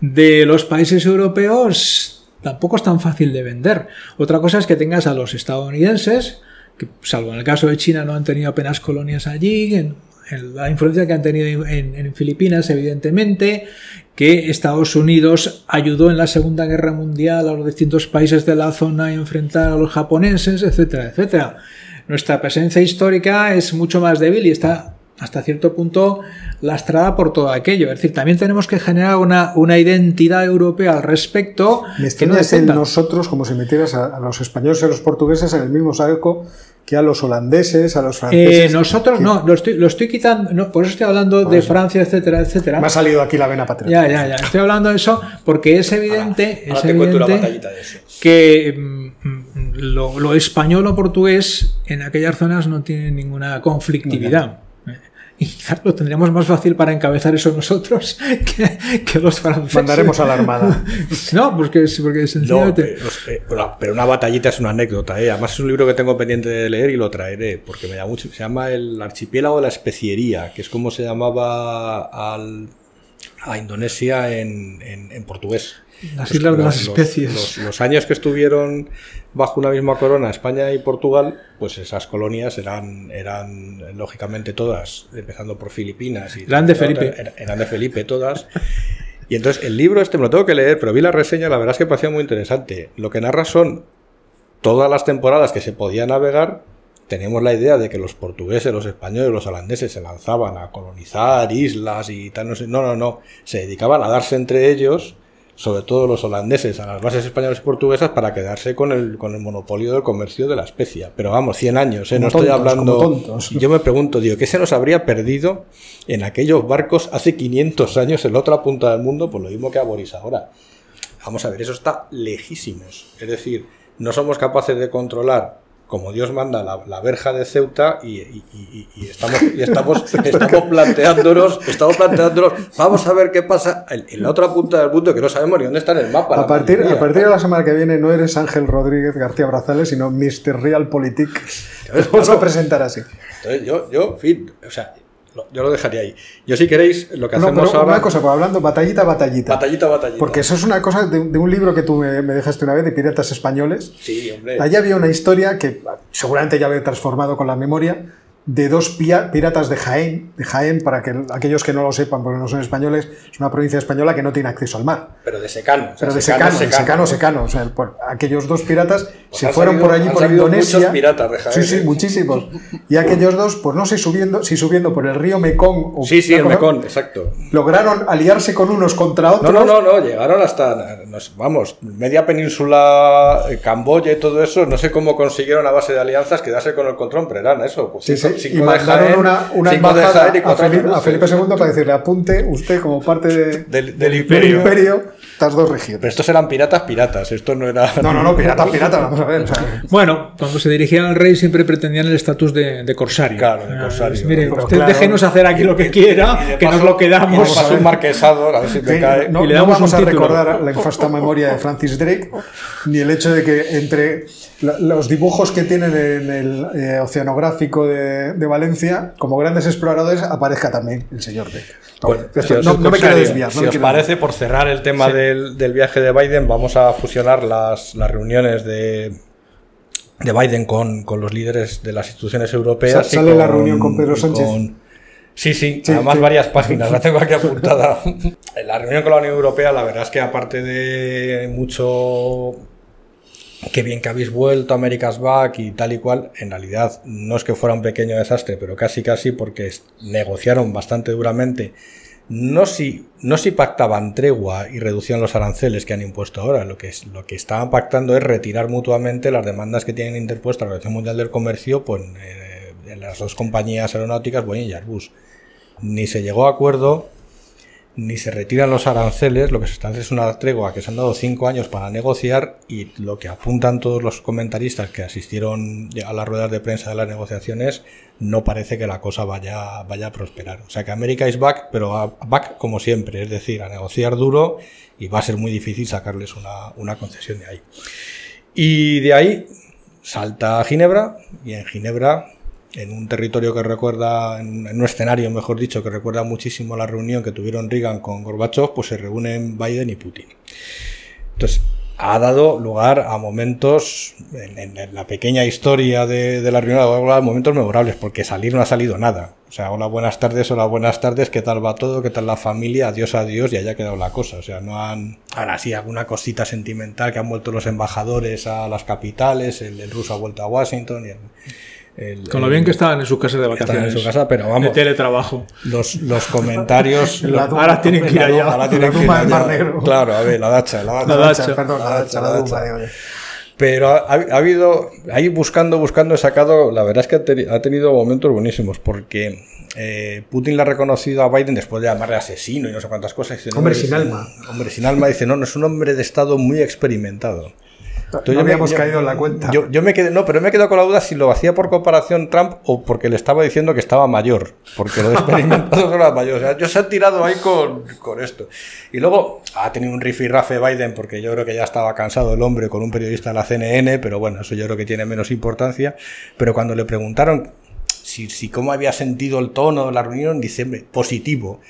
A: de los países europeos, tampoco es tan fácil de vender. Otra cosa es que tengas a los estadounidenses, que salvo en el caso de China no han tenido apenas colonias allí, en, en la influencia que han tenido en, en Filipinas, evidentemente, que Estados Unidos ayudó en la Segunda Guerra Mundial a los distintos países de la zona a enfrentar a los japoneses, etcétera, etcétera. Nuestra presencia histórica es mucho más débil y está hasta cierto punto lastrada por todo aquello. Es decir, también tenemos que generar una, una identidad europea al respecto
B: Me
A: que no dependa.
B: nosotros, como si metieras a, a los españoles y a los portugueses en el mismo saco que a los holandeses, a los
A: Eh,
B: franceses.
A: nosotros
B: que-
A: no, lo estoy, lo estoy quitando, no, por eso estoy hablando de Francia, etcétera, etcétera.
B: Me ha salido aquí la vena patriota.
A: Ya, ya, ya. Estoy hablando de eso porque es evidente,
C: Ahora
A: es
C: te cuento una
A: evidente
C: batallita de eso.
A: que mm, mm, lo, lo español o portugués en aquellas zonas no tiene ninguna conflictividad. Y quizás lo tendríamos más fácil para encabezar eso nosotros que, que los franceses.
B: Mandaremos a la Armada.
A: No, porque, porque sencillamente.
C: pero, pero- pero una batallita es una anécdota, ¿eh? Además es un libro que tengo pendiente de leer y lo traeré, porque me da mucho. Se llama El Archipiélago de la Especiería, que es como se llamaba al, a Indonesia en, en- en portugués.
A: Las islas de las especies.
C: Los, los años que estuvieron bajo una misma corona, España y Portugal, pues esas colonias eran, eran lógicamente todas, empezando por Filipinas. Y
A: Eran de Felipe.
C: Eran, eran de Felipe todas. Y entonces el libro este me lo tengo que leer, pero vi la reseña, la verdad es que parecía muy interesante. Lo que narra son todas las temporadas que se podía navegar. Teníamos la idea de que los portugueses, los españoles, los holandeses se lanzaban a colonizar islas y tal, no sé. No, no, no. Se dedicaban a darse entre ellos, sobre todo los holandeses, a las bases españolas y portuguesas para quedarse con el, con el monopolio del comercio de la especia. Pero vamos, 100 años, ¿eh? No estoy hablando. Yo me pregunto, digo, ¿qué se nos habría perdido en aquellos barcos hace 500 años en la otra punta del mundo? Pues lo mismo que a Boris ahora. Vamos a ver, eso está lejísimos. Es decir, no somos capaces de controlar como Dios manda la, la verja de Ceuta y, y- y- y estamos, y estamos, estamos planteándonos, estamos planteándonos, vamos a ver qué pasa en, en la otra punta del mundo que no sabemos ni dónde está en el mapa.
B: A partir,
C: mayoría.
B: a partir de la semana que viene no eres Ángel Rodríguez García Brazales, sino Mr. Realpolitik. Te vamos a presentar así.
C: Entonces yo, yo, en fin, o sea, lo- yo lo dejaría ahí. Yo si queréis, lo que
B: No,
C: hacemos
B: pero
C: ahora...
B: una cosa, pues hablando batallita, batallita.
C: Batallita, batallita.
B: Porque eso es una cosa de, de un libro que tú me, me dejaste una vez de piratas españoles.
C: Sí, hombre.
B: Allí había una historia que seguramente ya había transformado con la memoria de dos piratas de Jaén. De Jaén, para que aquellos que no lo sepan, porque no son españoles, es una provincia española que no tiene acceso al mar.
C: Pero de secano. o sea,
B: Pero de secano, secano, secano,
C: ¿no?
B: secano. O sea, por- aquellos dos piratas se
C: han
B: fueron
C: salido-
B: por allí por Indonesia.
C: muchos piratas de Jaén,
B: sí, sí,
C: ¿eh?
B: muchísimos. Y aquellos dos, pues no sé subiendo, si subiendo por el río Mekong. o
C: Sí, sí, el Mekong, exacto.
B: Lograron aliarse con unos contra
C: No,
B: otros.
C: no, no, no, llegaron hasta, vamos, media península, eh, Camboya y todo eso, no sé cómo consiguieron a base de alianzas quedarse con el control, pero eran eso, pues
B: Sí,
C: cinco
B: Sí,
C: cinco
B: y
C: de
B: mandaron
C: Jaén,
B: una, una
C: cinco de
B: embajada
C: Jaén y
B: a Felipe, a Felipe II para decirle apunte usted como parte de-
C: Del- del
B: imperio.
C: imperio.
B: estas dos
C: Pero
B: regiones.
C: estos eran piratas, piratas. Esto no era.
B: No, no, no, pirata, pirata, vamos a ver. o sea,
A: Bueno, cuando se dirigían al rey siempre pretendían el estatus de, de corsario.
C: Claro, de
A: Ah,
C: corsario.
A: Mire,
B: Pero
A: usted
B: claro.
A: déjenos hacer aquí lo que quiera, que nos lo quedamos.
C: paso un marquesado, a ver si me
B: Sí,
C: cae.
B: no,
A: Y le
B: no
A: damos
B: vamos
A: un
B: a
A: título.
B: recordar la infausta memoria de Francis Drake, ni el hecho de que entre los dibujos que tienen en el eh, oceanográfico de, de Valencia, como grandes exploradores, aparezca también el señor Drake.
C: Bueno,
B: Esto-
C: si
B: no, no me quiero desviar.
C: Si
B: no me
C: os
B: quiero
C: parece, por cerrar el tema del, del viaje de Biden, vamos a fusionar las, las reuniones de, de Biden con, con los líderes de las instituciones europeas.
B: Sa- sale la reunión con Pedro Sánchez.
C: Sí, sí,
B: Sí,
C: además
B: sí.
C: varias páginas, la tengo aquí apuntada. la reunión con la Unión Europea, la verdad es que aparte de mucho Qué bien que habéis vuelto, America's Back y tal y cual. En realidad no es que fuera un pequeño desastre, pero casi casi porque negociaron bastante duramente. No si, no si pactaban tregua y reducían los aranceles que han impuesto ahora. Lo que, es, lo que estaban pactando es retirar mutuamente las demandas que tienen interpuestas la Organización Mundial del Comercio pues, eh, las dos compañías aeronáuticas, Boeing y Airbus. Ni se llegó a acuerdo ni se retiran los aranceles, lo que se está es una tregua que se han dado cinco años para negociar y lo que apuntan todos los comentaristas que asistieron a las ruedas de prensa de las negociaciones, no parece que la cosa vaya, vaya a prosperar. O sea que América is back, pero back como siempre, es decir, a negociar duro y va a ser muy difícil sacarles una, una concesión de ahí. Y de ahí salta a Ginebra y en Ginebra, en un territorio que recuerda, en un escenario, mejor dicho, que recuerda muchísimo la reunión que tuvieron Reagan con Gorbachev, pues se reúnen Biden y Putin. Entonces, ha dado lugar a momentos, en, la pequeña historia de, la reunión, a momentos memorables, porque salir no ha salido nada. O sea, hola, buenas tardes, hola, buenas tardes, ¿qué tal va todo? ¿Qué tal la familia? Adiós, adiós, y haya quedado la cosa. O sea, no han... Ahora sí, alguna cosita sentimental que han vuelto los embajadores a las capitales, el, el ruso ha vuelto a Washington y el...
A: Con lo bien que estaban en su casa de
C: estaban
A: vacaciones.
C: en su casa, pero
A: De
C: vamos,
A: teletrabajo.
C: los, los comentarios...
B: La
C: los-
A: Ahora tienen que ir allá.
C: ahora
B: La
C: tienen que ir allá.
B: Mar Negro.
C: Claro, a ver, la dacha, la dacha.
A: La
B: La
A: dacha.
B: dacha, perdón, la
C: La
B: dacha,
C: dacha,
B: la
C: la dacha.
B: digo yo.
C: Pero ha, ha habido, ahí buscando, buscando, he sacado, la verdad es que ha, teni- ha tenido momentos buenísimos, porque eh, Putin le ha reconocido a Biden después de llamarle asesino y no sé cuántas cosas. dice,
B: Hombre sin alma.
C: Hombre sin alma, dice, no, no es un hombre de Estado muy experimentado. Entonces
B: No
C: me-
B: habíamos caído en la cuenta.
C: Yo, yo me quedé, no, pero me he quedado con la duda si lo hacía por comparación Trump o porque le estaba diciendo que estaba mayor, porque lo de experimentado era mayor. O sea, yo se ha tirado ahí con, con esto. Y luego ha tenido un rifirrafe Biden, porque yo creo que ya estaba cansado el hombre con un periodista de la CNN, pero bueno, eso yo creo que tiene menos importancia. Pero cuando le preguntaron si, si cómo había sentido el tono de la reunión, dice, positivo.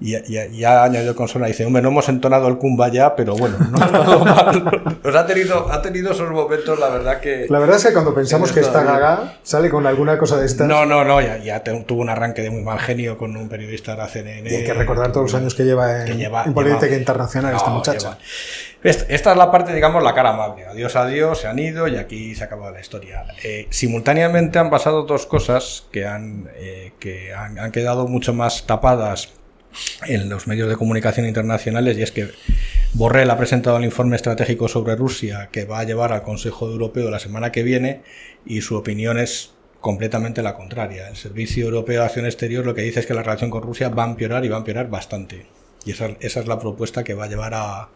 C: Y, y- y ha añadido con Sona, dice, hombre, no hemos entonado el Kumbaya, pero bueno, no ha estado mal. Pues ha tenido, ha tenido esos momentos, la verdad que...
B: La verdad es que cuando pensamos que está gaga, sale con alguna cosa de estas.
C: No, no, no, ya, ya te- tuvo un arranque de muy mal genio con un periodista de la CNN.
B: Y hay que recordar todos los años que lleva en,
C: que lleva-
B: en política
C: lleva-
B: internacional esta muchacha.
C: lleva- Esta, esta es la parte, digamos, la cara amable. Adiós, adiós, se han ido y aquí se acaba la historia. Eh, simultáneamente han pasado dos cosas que han, eh, que han, han quedado mucho más tapadas en los medios de comunicación internacionales y es que Borrell ha presentado el informe estratégico sobre Rusia que va a llevar al Consejo Europeo la semana que viene y su opinión es completamente la contraria. El Servicio Europeo de Acción Exterior lo que dice es que la relación con Rusia va a empeorar y va a empeorar bastante. Y esa, es la propuesta que va a llevar a,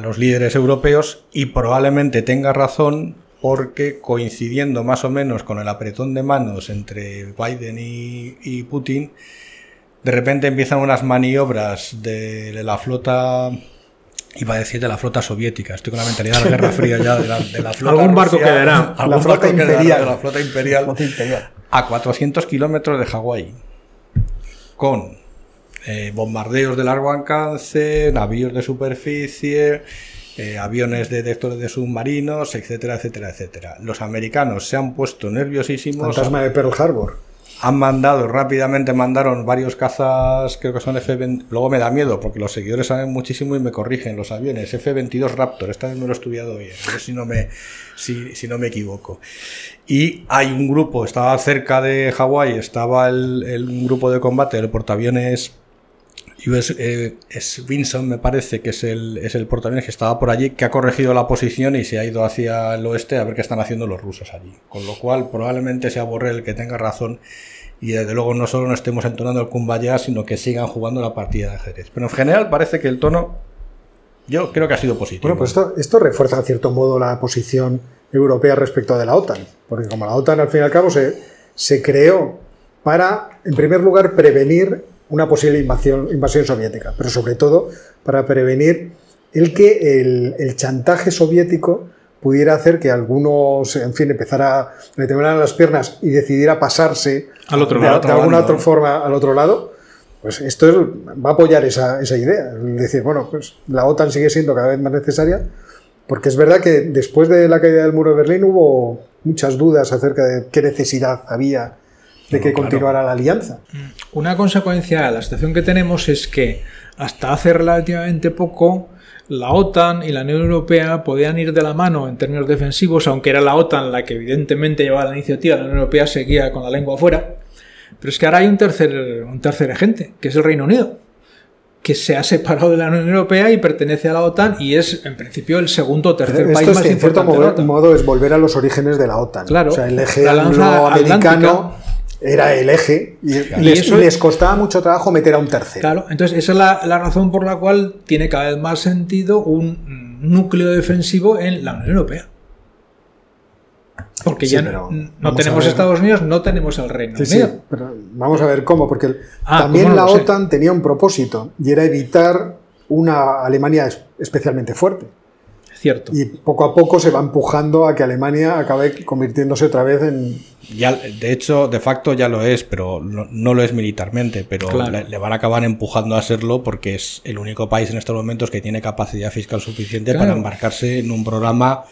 C: los líderes europeos y probablemente tenga razón porque coincidiendo más o menos con el apretón de manos entre Biden y Putin, de repente empiezan unas maniobras de la flota, iba a decir de la flota soviética, estoy con la mentalidad de la Guerra Fría ya, de la, de la flota
A: Algún barco
C: rusa,
A: quedará.
C: algún
B: La flota
C: barco quedará
B: imperial.
C: de la flota imperial
B: Flota imperial.
C: a 400 kilómetros de Hawái, con eh, bombardeos de largo alcance, navíos de superficie, eh, aviones detectores de submarinos, etcétera, etcétera, etcétera. Los americanos se han puesto nerviosísimos,
B: Fantasma de Pearl Harbor.
C: Han mandado rápidamente, mandaron varios cazas, creo que son F-20, luego me da miedo porque los seguidores saben muchísimo y me corrigen los aviones, F-22 Raptor, esta vez me lo he estudiado bien, a ver si no me, si, si no me equivoco. Y hay un grupo, estaba cerca de Hawái, estaba el, el- un grupo de combate del portaaviones US, eh, Vinson me parece que es el, es el portaaviones que estaba por allí, que ha corregido la posición y se ha ido hacia el oeste a ver qué están haciendo los rusos allí. Con lo cual probablemente sea Borrell el que tenga razón y desde luego no solo no estemos entonando el Kumbaya, sino que sigan jugando la partida de ajedrez. Pero en general parece que el tono yo creo que ha sido positivo.
B: Bueno, pues esto, esto refuerza en cierto modo la posición europea respecto de la OTAN, porque como la OTAN al fin y al cabo se, se creó para, en primer lugar, prevenir una posible invasión, invasión soviética, pero sobre todo para prevenir el que el, el chantaje soviético pudiera hacer que algunos, en fin, empezara a le temblaran las piernas y decidiera pasarse
A: Al otro
B: de,
A: lado.
B: de alguna otra forma al otro lado, pues esto es- va a apoyar esa, esa idea. Es decir, bueno, pues la OTAN sigue siendo cada vez más necesaria, porque es verdad que después de la caída del muro de Berlín hubo muchas dudas acerca de qué necesidad había de que continuara la alianza.
A: Una consecuencia de la situación que tenemos es que hasta hace relativamente poco la OTAN y la Unión Europea podían ir de la mano en términos defensivos, aunque era la OTAN la que evidentemente llevaba la iniciativa, la Unión Europea seguía con la lengua afuera. Pero es que ahora hay un tercer, un tercer agente, que es el Reino Unido, que se ha separado de la Unión Europea y pertenece a la OTAN y es en principio el segudo o tercer país
B: Esto es,
A: más
B: en cierto
A: importante de la
B: modo,
A: OTAN.
B: modo es volver a los orígenes de la OTAN.
A: Claro.
B: O sea, el eje
A: La lanza
B: angloamericano era el eje y, les,
A: eso-
B: les costaba mucho trabajo meter a un tercero.
A: Claro, entonces esa es la, la razón por la cual tiene cada vez más sentido un núcleo defensivo en la Unión Europea. Porque
B: Sí,
A: ya no, tenemos. Estados Unidos, no tenemos el Reino
B: Sí, sí,
A: Unido.
B: pero vamos a ver cómo, porque
A: Ah,
B: también
A: cómo no
B: la
A: sé.
B: OTAN tenía un propósito y era evitar una Alemania es- especialmente fuerte.
A: Cierto.
B: Y poco a poco se va empujando a que Alemania acabe convirtiéndose otra vez en...
C: Ya, de hecho, de facto ya lo es, pero no, no lo es militarmente, pero
A: Claro.
C: le, le van a acabar empujando a serlo porque es el único país en estos momentos que tiene capacidad fiscal suficiente
A: Claro.
C: para embarcarse en un programa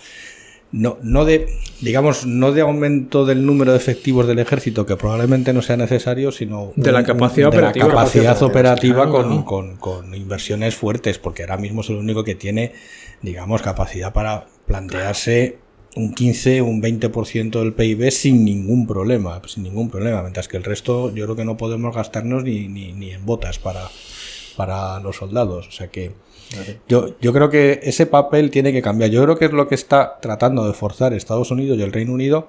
C: no, no de, digamos, no de aumento del número de efectivos del ejército, que probablemente no sea necesario, sino
A: De la capacidad
C: de
A: operativa.
C: la capacidad
B: Capacidad
C: operativa
A: claro,
C: con,
A: claro.
C: con- con inversiones fuertes, porque ahora mismo es el único que tiene, digamos, capacidad para plantearse un 15, un 20% del PIB sin ningún problema, sin ningún problema, mientras que el resto yo creo que no podemos gastarnos ni, ni, ni en botas para, para los soldados. O sea que yo, yo creo que ese papel tiene que cambiar. Yo creo que es lo que está tratando de forzar Estados Unidos y el Reino Unido,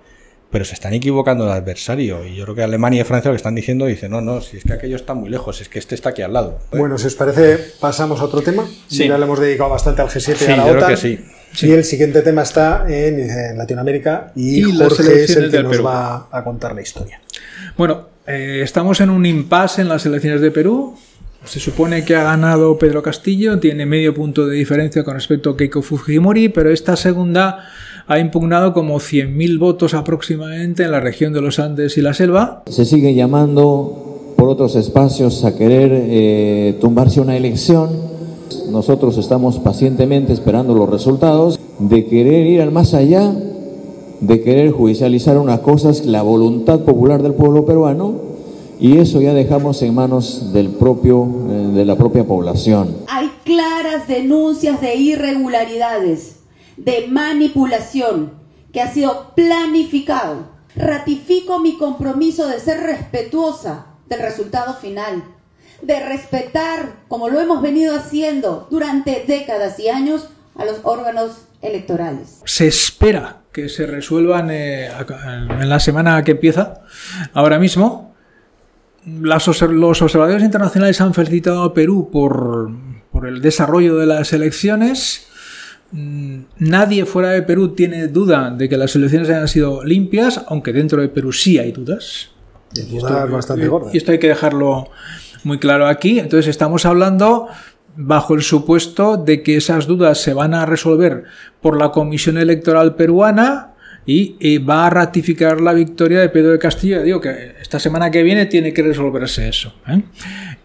C: pero se están equivocando de adversario. Y yo creo que Alemania y Francia lo que están diciendo dicen, no, no, si es que aquello está muy lejos, es que este está aquí al lado.
B: Bueno, si os parece, pasamos a otro tema.
A: Sí.
B: Ya le hemos dedicado bastante al G7
C: Sí,
B: y a la
C: yo creo
B: OTAN.
C: que sí.
B: Y el siguiente tema está en, en Latinoamérica y,
A: Y
B: Jorge es el que nos
A: Perú.
B: va a contar la historia.
A: Bueno, eh, estamos en un impasse en las elecciones de Perú. Se supone que ha ganado Pedro Castillo, tiene medio punto de diferencia con respecto a Keiko Fujimori, pero esta segunda ha impugnado como 100.000 votos aproximadamente en la región de los Andes y la selva.
F: Se sigue llamando por otros espacios a querer eh, tumbarse una elección. Nosotros estamos pacientemente esperando los resultados de querer ir al más allá, de querer judicializar unas cosas, la voluntad popular del pueblo peruano, y eso ya dejamos en manos del propio, eh, de la propia población.
G: Hay claras denuncias de irregularidades, de manipulación, que ha sido planificado. Ratifico mi compromiso de ser respetuosa del resultado final, de respetar, como lo hemos venido haciendo durante décadas y años, a los órganos electorales.
A: Se espera que se resuelvan eh, en la semana que empieza, ahora mismo. Los observadores internacionales han felicitado a Perú por, por el desarrollo de las elecciones. Mm, Nadie fuera de Perú tiene duda de que las elecciones hayan sido limpias, aunque dentro de Perú sí hay dudas.
B: Dudas bastante gordas.
A: Y esto hay que dejarlo muy claro aquí. Entonces estamos hablando bajo el supuesto de que esas dudas se van a resolver por la Comisión Electoral Peruana y eh, va a ratificar la victoria de Pedro de Castillo. Digo que esta semana que viene tiene que resolverse eso. ¿eh?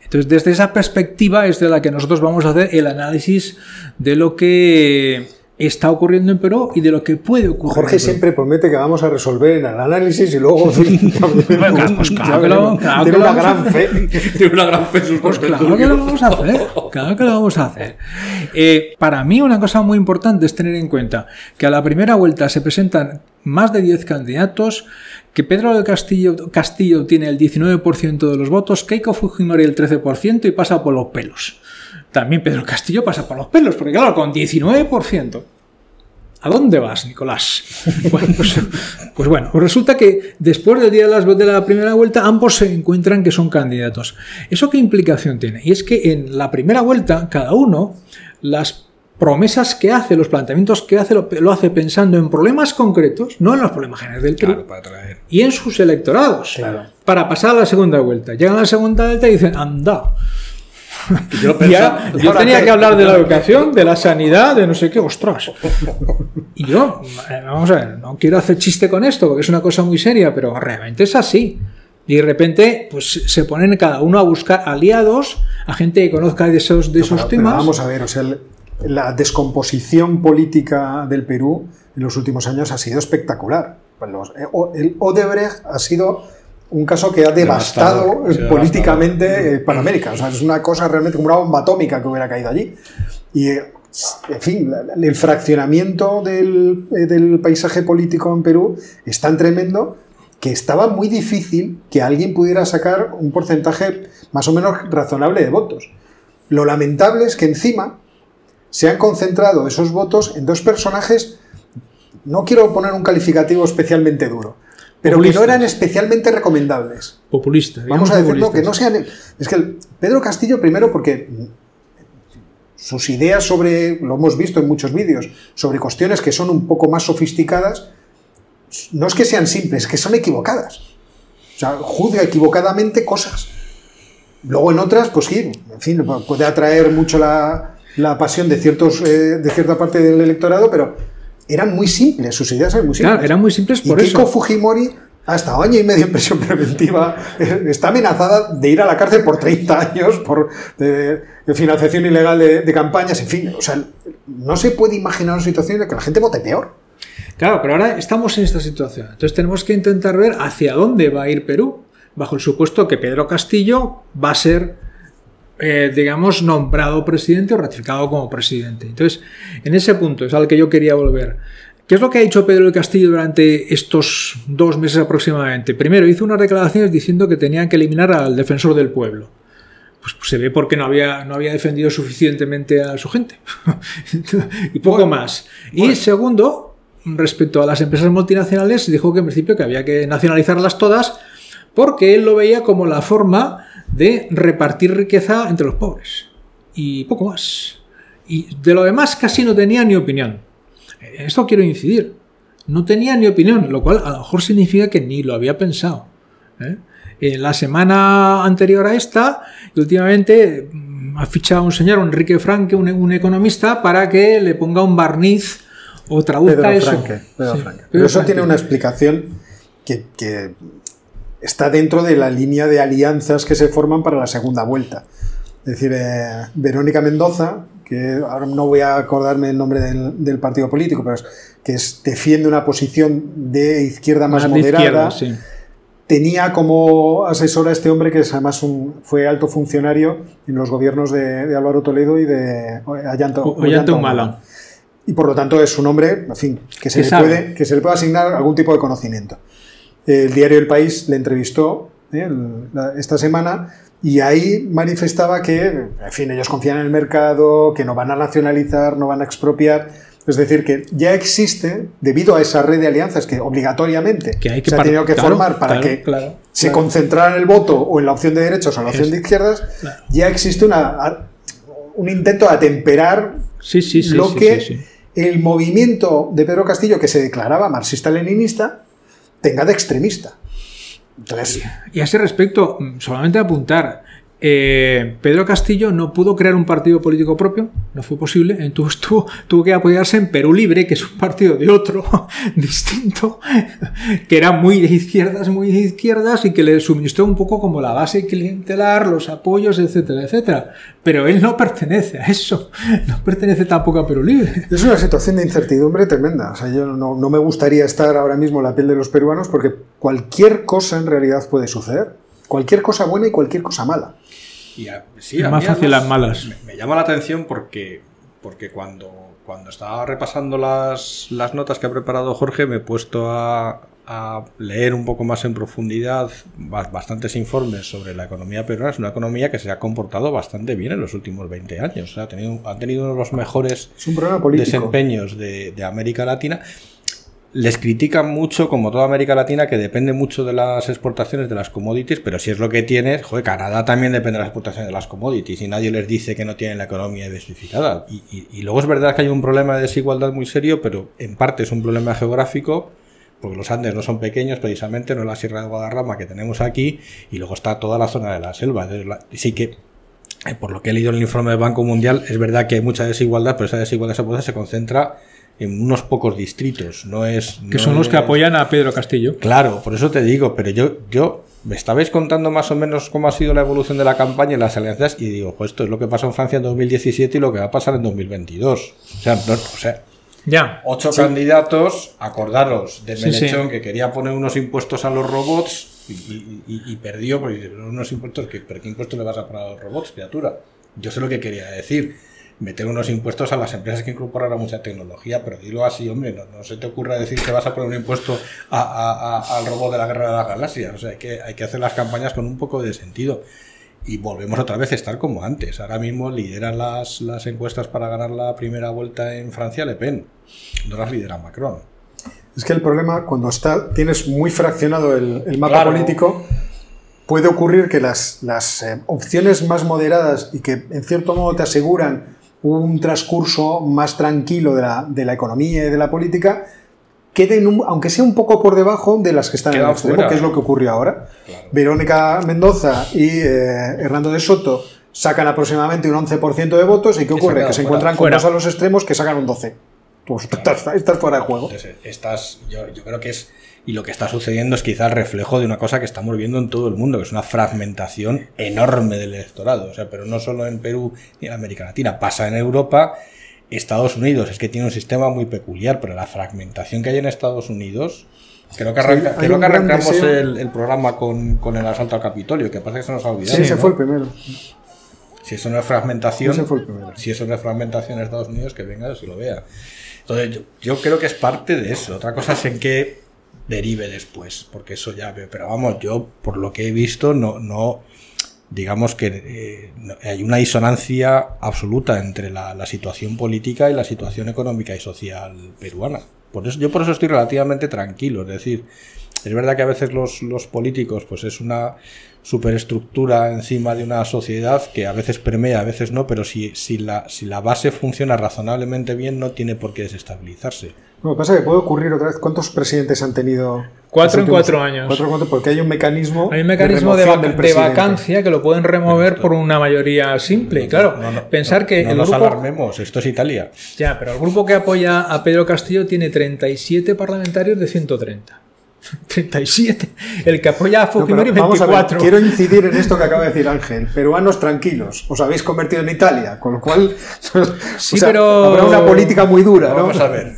A: Entonces, desde esa perspectiva es de la que nosotros vamos a hacer el análisis de lo que está ocurriendo en Perú y de lo que puede ocurrir.
B: Jorge
A: en Perú.
B: siempre promete que vamos a resolver en el análisis y luego
A: claro, pues claro que lo- claro
B: tiene una
A: vamos a-
B: gran fe.
C: Tiene una gran fe en sus
A: Pues claro que lo vamos a hacer. Claro que lo vamos a hacer. Eh, para mí una cosa muy importante es tener en cuenta que a la primera vuelta se presentan más de 10 candidatos, que Pedro del Castillo, Castillo tiene el 19% de los votos, Keiko Fujimori el 13% y pasa por los pelos. También Pedro Castillo pasa por los pelos, porque claro, con 19%. ¿A dónde vas, Nicolás? Pues, pues bueno, pues resulta que después del día de, las, de la primera vuelta ambos se encuentran que son candidatos. ¿Eso qué implicación tiene? Y es que en la primera vuelta cada uno las promesas que hace, los planteamientos que hace, lo, lo hace pensando en problemas concretos, no en los problemas generales del Perú,
C: Claro, para traer.
A: y en sus electorados,
B: Claro.
A: para pasar a la segunda vuelta. Llegan a la segunda vuelta y dicen, anda,
C: Yo
A: y
C: pensaba-
A: ahora yo
B: ahora
A: tenía que hablar de la educación, de la sanidad, de no sé qué, ostras. Y yo, eh, vamos a ver, no quiero hacer chiste con esto, porque es una cosa muy seria, pero realmente es así. Y de repente, pues se ponen cada uno a buscar aliados, a gente que conozca de esos, de esos
B: Pero- pero
A: temas.
B: vamos a ver, o sea, el- la descomposición política del Perú en los últimos años ha sido espectacular. Pues los- eh, el Odebrecht ha sido un caso que ha devastado eh, políticamente eh, Panamérica. O sea, es una cosa realmente como una bomba atómica que hubiera caído allí. Y, en fin, el fraccionamiento del, del paisaje político en Perú es tan tremendo que estaba muy difícil que alguien pudiera sacar un porcentaje más o menos razonable de votos. Lo lamentable es que encima se han concentrado esos votos en dos personajes, no quiero poner un calificativo especialmente duro, pero que no
A: Populistas.
B: eran especialmente recomendables.
A: Populista.
B: Vamos a decirlo, que
A: populistas.
B: no sean... Es que Pedro Castillo, primero, porque sus ideas sobre, lo hemos visto en muchos vídeos, sobre cuestiones que son un poco más sofisticadas, no es que sean simples, es que son equivocadas. O sea, juzga equivocadamente cosas. Luego en otras, pues sí, en fin, puede atraer mucho la, la pasión de, ciertos, eh, de cierta parte del electorado, pero eran muy simples, sus ideas eran muy simples.
A: Claro, eran muy simples
B: Y
A: por
B: Keiko
A: eso.
B: Fujimori ha estado año y medio en prisión preventiva, eh, está amenazada de ir a la cárcel por 30 años por de financiación ilegal de, de campañas, en fin, o sea, no se puede imaginar una situación en la que la gente vote peor.
A: Claro, pero ahora estamos en esta situación. Entonces tenemos que intentar ver hacia dónde va a ir Perú, bajo el supuesto que Pedro Castillo va a ser, eh, digamos, nombrado presidente o ratificado como presidente. Entonces, en ese punto es al que yo quería volver. ¿Qué es lo que ha hecho Pedro del Castillo durante estos dos meses aproximadamente? Primero, hizo unas declaraciones diciendo que tenían que eliminar al defensor del pueblo. Pues, pues se ve porque no había, no había defendido suficientemente a su gente. y poco más. Y segundo, respecto a las empresas multinacionales, dijo que en principio que había que nacionalizarlas todas porque él lo veía como la forma de repartir riqueza entre los pobres. Y poco más. Y de lo demás casi no tenía ni opinión. En Esto quiero incidir. No tenía ni opinión, lo cual a lo mejor significa que ni lo había pensado. ¿eh? En la semana anterior a esta, últimamente mm, ha fichado un señor, Enrique Franque, un, un economista, para que le ponga un barniz o traduzca
B: Pedro
A: eso.
B: Franque. Pedro
A: Sí,
B: Franque.
A: Pedro
B: Pero eso
A: Franque.
B: tiene una explicación que, que está dentro de la línea de alianzas que se forman para la segunda vuelta. Es decir, eh, Verónica Mendoza, que ahora no voy a acordarme el nombre del, del partido político, pero es, que es- defiende una posición de izquierda más,
A: Más de
B: moderada,
A: sí.
B: tenía como asesor a este hombre que es además un, fue alto funcionario en los gobiernos de, de Álvaro Toledo y de Ollanta,
A: Ollanta Humala.
B: Y por lo tanto es un hombre, en fin, que se, le puede, que se le puede asignar algún tipo de conocimiento. El diario El País le entrevistó ¿eh? la- esta semana y ahí manifestaba que, en fin, ellos confían en el mercado, que no van a nacionalizar, no van a expropiar. Es decir, que ya existe, debido a esa red de alianzas que obligatoriamente
A: Que hay que
B: se ha tenido que
A: claro,
B: formar para
A: claro,
B: que
A: claro,
B: se concentrara en el voto o en la opción de derechos o en la opción de izquierdas, ya existe una, un intento de atemperar
A: Sí, sí, sí.
B: lo que el movimiento de Pedro Castillo, que se declaraba marxista-leninista, tenga de extremista.
A: Y a ese respecto, mm, solamente apuntar eh, Pedro Castillo no pudo crear un partido político propio, no fue posible, entonces tuvo, tuvo que apoyarse en Perú Libre, que es un partido de otro, distinto, que era muy de izquierdas, muy de izquierdas, y que le suministró un poco como la base clientelar, los apoyos, etcétera, etcétera. Pero él no pertenece a eso, no pertenece tampoco a Perú Libre.
B: Es una situación de incertidumbre tremenda. O sea, yo no, no me gustaría estar ahora mismo en la piel de los peruanos porque cualquier cosa en realidad puede suceder. Cualquier cosa buena y cualquier cosa mala.
C: Y a- sí,
A: Es
C: a
A: más
C: mí además
A: las malas.
C: Me, me llama la atención porque, porque cuando, cuando estaba repasando las, las notas que ha preparado Jorge, me he puesto a, a leer un poco más en profundidad ba- bastantes informes sobre la economía peruana. Es una economía que se ha comportado bastante bien en los últimos 20 años. O sea, ha, tenido, ha tenido uno de los mejores desempeños de, de América Latina. Les critican mucho, como toda América Latina, que depende mucho de las exportaciones de las commodities, pero si es lo que tienes, joder, Canadá también depende de las exportaciones de las commodities y nadie les dice que no tienen la economía diversificada. Y, y- luego es verdad que hay un problema de desigualdad muy serio, pero en parte es un problema geográfico, porque los Andes no son pequeños, precisamente, no es la Sierra de Guadarrama que tenemos aquí, y luego está toda la zona de la selva. Sí que eh, por lo que he leído en el informe del Banco Mundial, es verdad que hay mucha desigualdad, pero esa desigualdad se concentra en unos pocos distritos. No es.
A: Que
C: no
A: son los que apoyan a Pedro Castillo.
C: Claro, por eso te digo, pero yo, yo me estabais contando más o menos cómo ha sido la evolución de la campaña y las alianzas, y digo, pues esto es lo que pasó en Francia en 2017 y lo que va a pasar en 2022. O sea, no- o sea
A: Ya.
C: ocho candidatos, acordaros de
A: Sí, sí.
C: Menechón que quería poner unos impuestos a los robots y, y- y- y perdió, porque unos impuestos, que, ¿pero qué impuestos le vas a poner a los robots, criatura? Yo sé lo que quería decir. Meter unos impuestos a las empresas que incorporaran mucha tecnología, pero dilo así, hombre, no, no se te ocurra decir que vas a poner un impuesto a- a- a- al robot de la guerra de las galaxias. O sea, hay que, hay que hacer las campañas con un poco de sentido. Y volvemos otra vez a estar como antes. Ahora mismo lideran las, las encuestas para ganar la primera vuelta en Francia Le Pen. No las lidera Macron.
B: Es que el problema, cuando está, tienes muy fraccionado el, el mapa
C: Claro.
B: político, puede ocurrir que las, las eh, opciones más moderadas y que en cierto modo te aseguran un transcurso más tranquilo de la, de la economía y de la política, queden, un- aunque sea un poco por debajo de las que están en el extremo,
C: fuera.
B: que es lo que ocurrió ahora. Verónica Mendoza y eh, Hernando de Soto sacan aproximadamente un 11% de votos y ¿qué ocurre? Que se
C: fuera.
B: encuentran con dos a los extremos que sacan un 12%. Pues estás, estás fuera de juego.
C: Entonces, estás, yo, yo creo que es. Y lo que está sucediendo es quizá el reflejo de una cosa que estamos viendo en todo el mundo, que es una fragmentación enorme del electorado. O sea, pero no solo en Perú ni en América Latina, pasa en Europa. Estados Unidos es que tiene un sistema muy peculiar, pero la fragmentación que hay en Estados Unidos. Creo que, arranca- creo arrancamos el, el programa con, con el asalto al Capitolio, que parece que se nos ha olvidado.
B: Sí, ese
C: ¿no?
B: fue el primero.
C: Si eso no es fragmentación,
B: Ese fue el primero.
C: si eso no es fragmentación en Estados Unidos, que venga y lo vea. Entonces, yo, yo creo que es parte de eso. Otra cosa es en qué derive después, porque eso ya veo. Pero vamos, yo por lo que he visto, no, no digamos que eh, hay una disonancia absoluta entre la, la situación política y la situación económica y social peruana. Por eso, yo por eso estoy relativamente tranquilo. Es decir, es verdad que a veces los, los políticos, pues es una superestructura encima de una sociedad que a veces permea, a veces no, pero si, si, la, si la base funciona razonablemente bien, no tiene por qué desestabilizarse.
B: Lo que pasa es que puede ocurrir otra vez. ¿Cuántos presidentes han tenido?
A: Cuatro en cuatro años.
B: Cuatro en cuatro, porque hay un mecanismo.
A: Hay un mecanismo de, vacancia que lo pueden remover por una mayoría simple. Claro,
C: No, no,
A: pensar
C: no,
A: que
C: no
A: el
C: nos
A: grupo,
C: alarmemos, esto es Italia.
A: Ya, pero el grupo que apoya a Pedro Castillo tiene 37 parlamentarios de 130. 37. El que apoya a
B: No,
A: Fujimori,
B: vamos a ver,
A: 24.
B: quiero incidir en esto que acaba de decir Ángel. Peruanos tranquilos, os habéis convertido en Italia, con lo cual
A: Sí,
B: o sea,
A: pero-
B: habrá una política muy dura, ¿no?
C: Vamos a ver.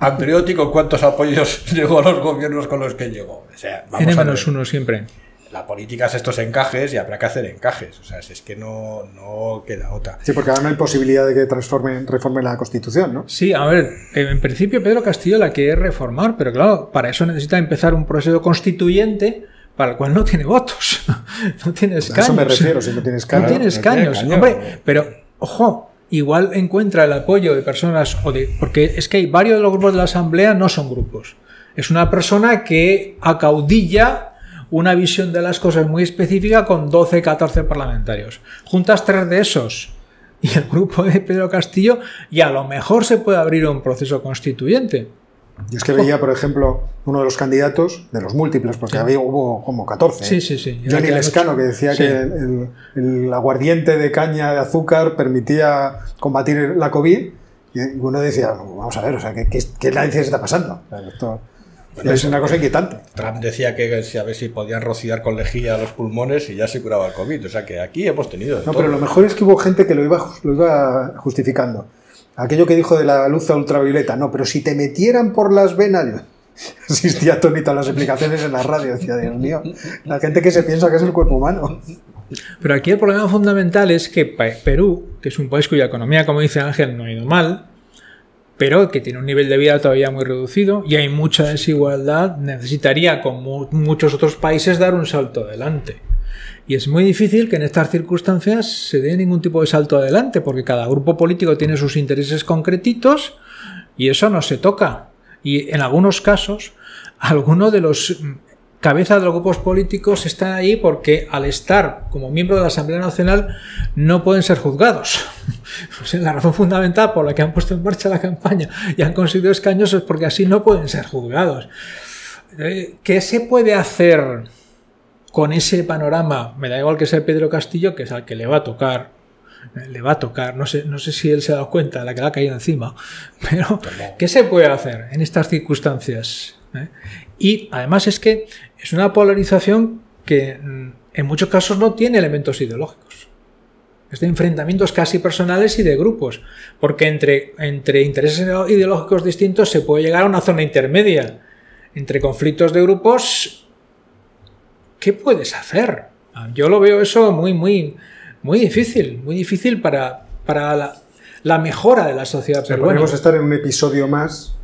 C: Anteriótico, ¿cuántos apoyos llegó a los gobiernos con los que llegó? O sea, vamos a ver.
A: N-1 siempre.
C: La política es estos encajes y habrá que hacer encajes. O sea, si es que no, no queda otra.
B: Sí, porque ahora no hay posibilidad de que transformen, reformen la Constitución, ¿no?
A: Sí, a ver, en principio Pedro Castillo la quiere reformar, pero claro, para eso necesita empezar un proceso constituyente para el cual no tiene votos, no tiene
B: A
A: escaños.
B: eso me refiero, si no tienes
A: No
B: cara.
A: tiene
C: no
A: hombre, pero ojo, igual encuentra el apoyo de personas o de porque es que hay varios de los grupos de la asamblea no son grupos. Es una persona que acaudilla una visión de las cosas muy específica con 12, 14 parlamentarios. Juntas tres de esos y el grupo de Pedro Castillo y a lo mejor se puede abrir un proceso constituyente.
B: Y es que veía, por ejemplo, uno de los candidatos, de los múltiples, porque había, hubo como 14.
A: Sí, sí, sí.
B: Johnny Lescano, que decía
A: Sí.
B: que el, el aguardiente de caña de azúcar permitía combatir la COVID. Y uno decía, vamos a ver, o sea, ¿qué, qué, qué narices está pasando? O sea, esto es una cosa inquietante.
C: Trump decía que si a ver si podían rociar con lejía los pulmones y ya se curaba el COVID. O sea que aquí hemos tenido. de
B: No,
C: todo.
B: pero lo mejor es que hubo gente que lo iba, lo iba justificando. Aquello que dijo de la luz ultravioleta, no, pero si te metieran por las venas. yo- Existía atónito a las explicaciones en la radio, decía, Dios mío, la gente que se piensa que es el cuerpo humano.
A: Pero aquí el problema fundamental es que Perú, que es un país cuya economía, como dice Ángel, no ha ido mal, pero que tiene un nivel de vida todavía muy reducido y hay mucha desigualdad, necesitaría, como muchos otros países, dar un salto adelante. Y es muy difícil que en estas circunstancias se dé ningún tipo de salto adelante, porque cada grupo político tiene sus intereses concretitos y eso no se toca. Y en algunos casos, algunos de los cabezas de los grupos políticos están ahí porque al estar como miembro de la Asamblea Nacional no pueden ser juzgados. O sea, la razón fundamental por la que han puesto en marcha la campaña y han conseguido escaños es porque así no pueden ser juzgados. Eh, ¿Qué se puede hacer con ese panorama? Me da igual que sea Pedro Castillo, que es al que le va a tocar. eh, Le va a tocar, no sé, no sé si él se ha dado cuenta de la que le ha caído encima, pero ¿qué se puede hacer en estas circunstancias? ¿Eh? Y además es que es una polarización que mm, en muchos casos no tiene elementos ideológicos. Es de enfrentamientos casi personales y de grupos, porque entre, entre intereses ideológicos distintos se puede llegar a una zona intermedia. Entre conflictos de grupos, ¿qué puedes hacer? Ah, Yo lo veo eso muy, muy, muy difícil, muy difícil para, para la, la mejora de la sociedad
B: O sea,
A: peruana.
B: podríamos estar en un episodio más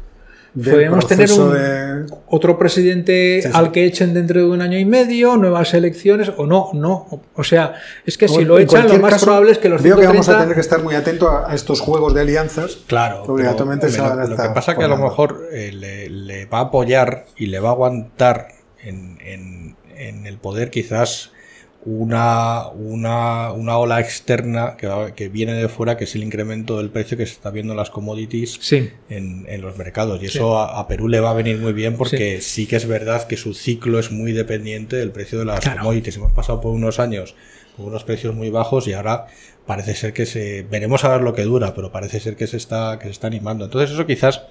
A: Podríamos tener un-
B: de...
A: otro presidente
B: Sí, sí.
A: al que echen dentro de un año y medio, nuevas elecciones o no, no. O sea, es que si lo echan, lo más
B: caso,
A: probable es que los
B: Veo que
A: 130...
B: vamos a tener que estar muy atentos a, a estos juegos de alianzas.
C: Claro,
B: que obligatoriamente
C: pero,
B: se van a
C: hombre, lo,
B: estar
C: que pasa es que a lo mejor eh, le, le va a apoyar y le va a aguantar en, en- en el poder quizás una, una, una ola externa que, va- que viene de fuera, que es el incremento del precio que se está viendo en las commodities
A: Sí,
C: en, en los mercados. Y eso a, a Perú le va a venir muy bien porque sí. que es verdad que su ciclo es muy dependiente del precio de las
A: Claro.
C: commodities. Hemos pasado por unos años con unos precios muy bajos y ahora parece ser que se veremos a ver lo que dura, pero parece ser que se está que se está animando. Entonces eso quizás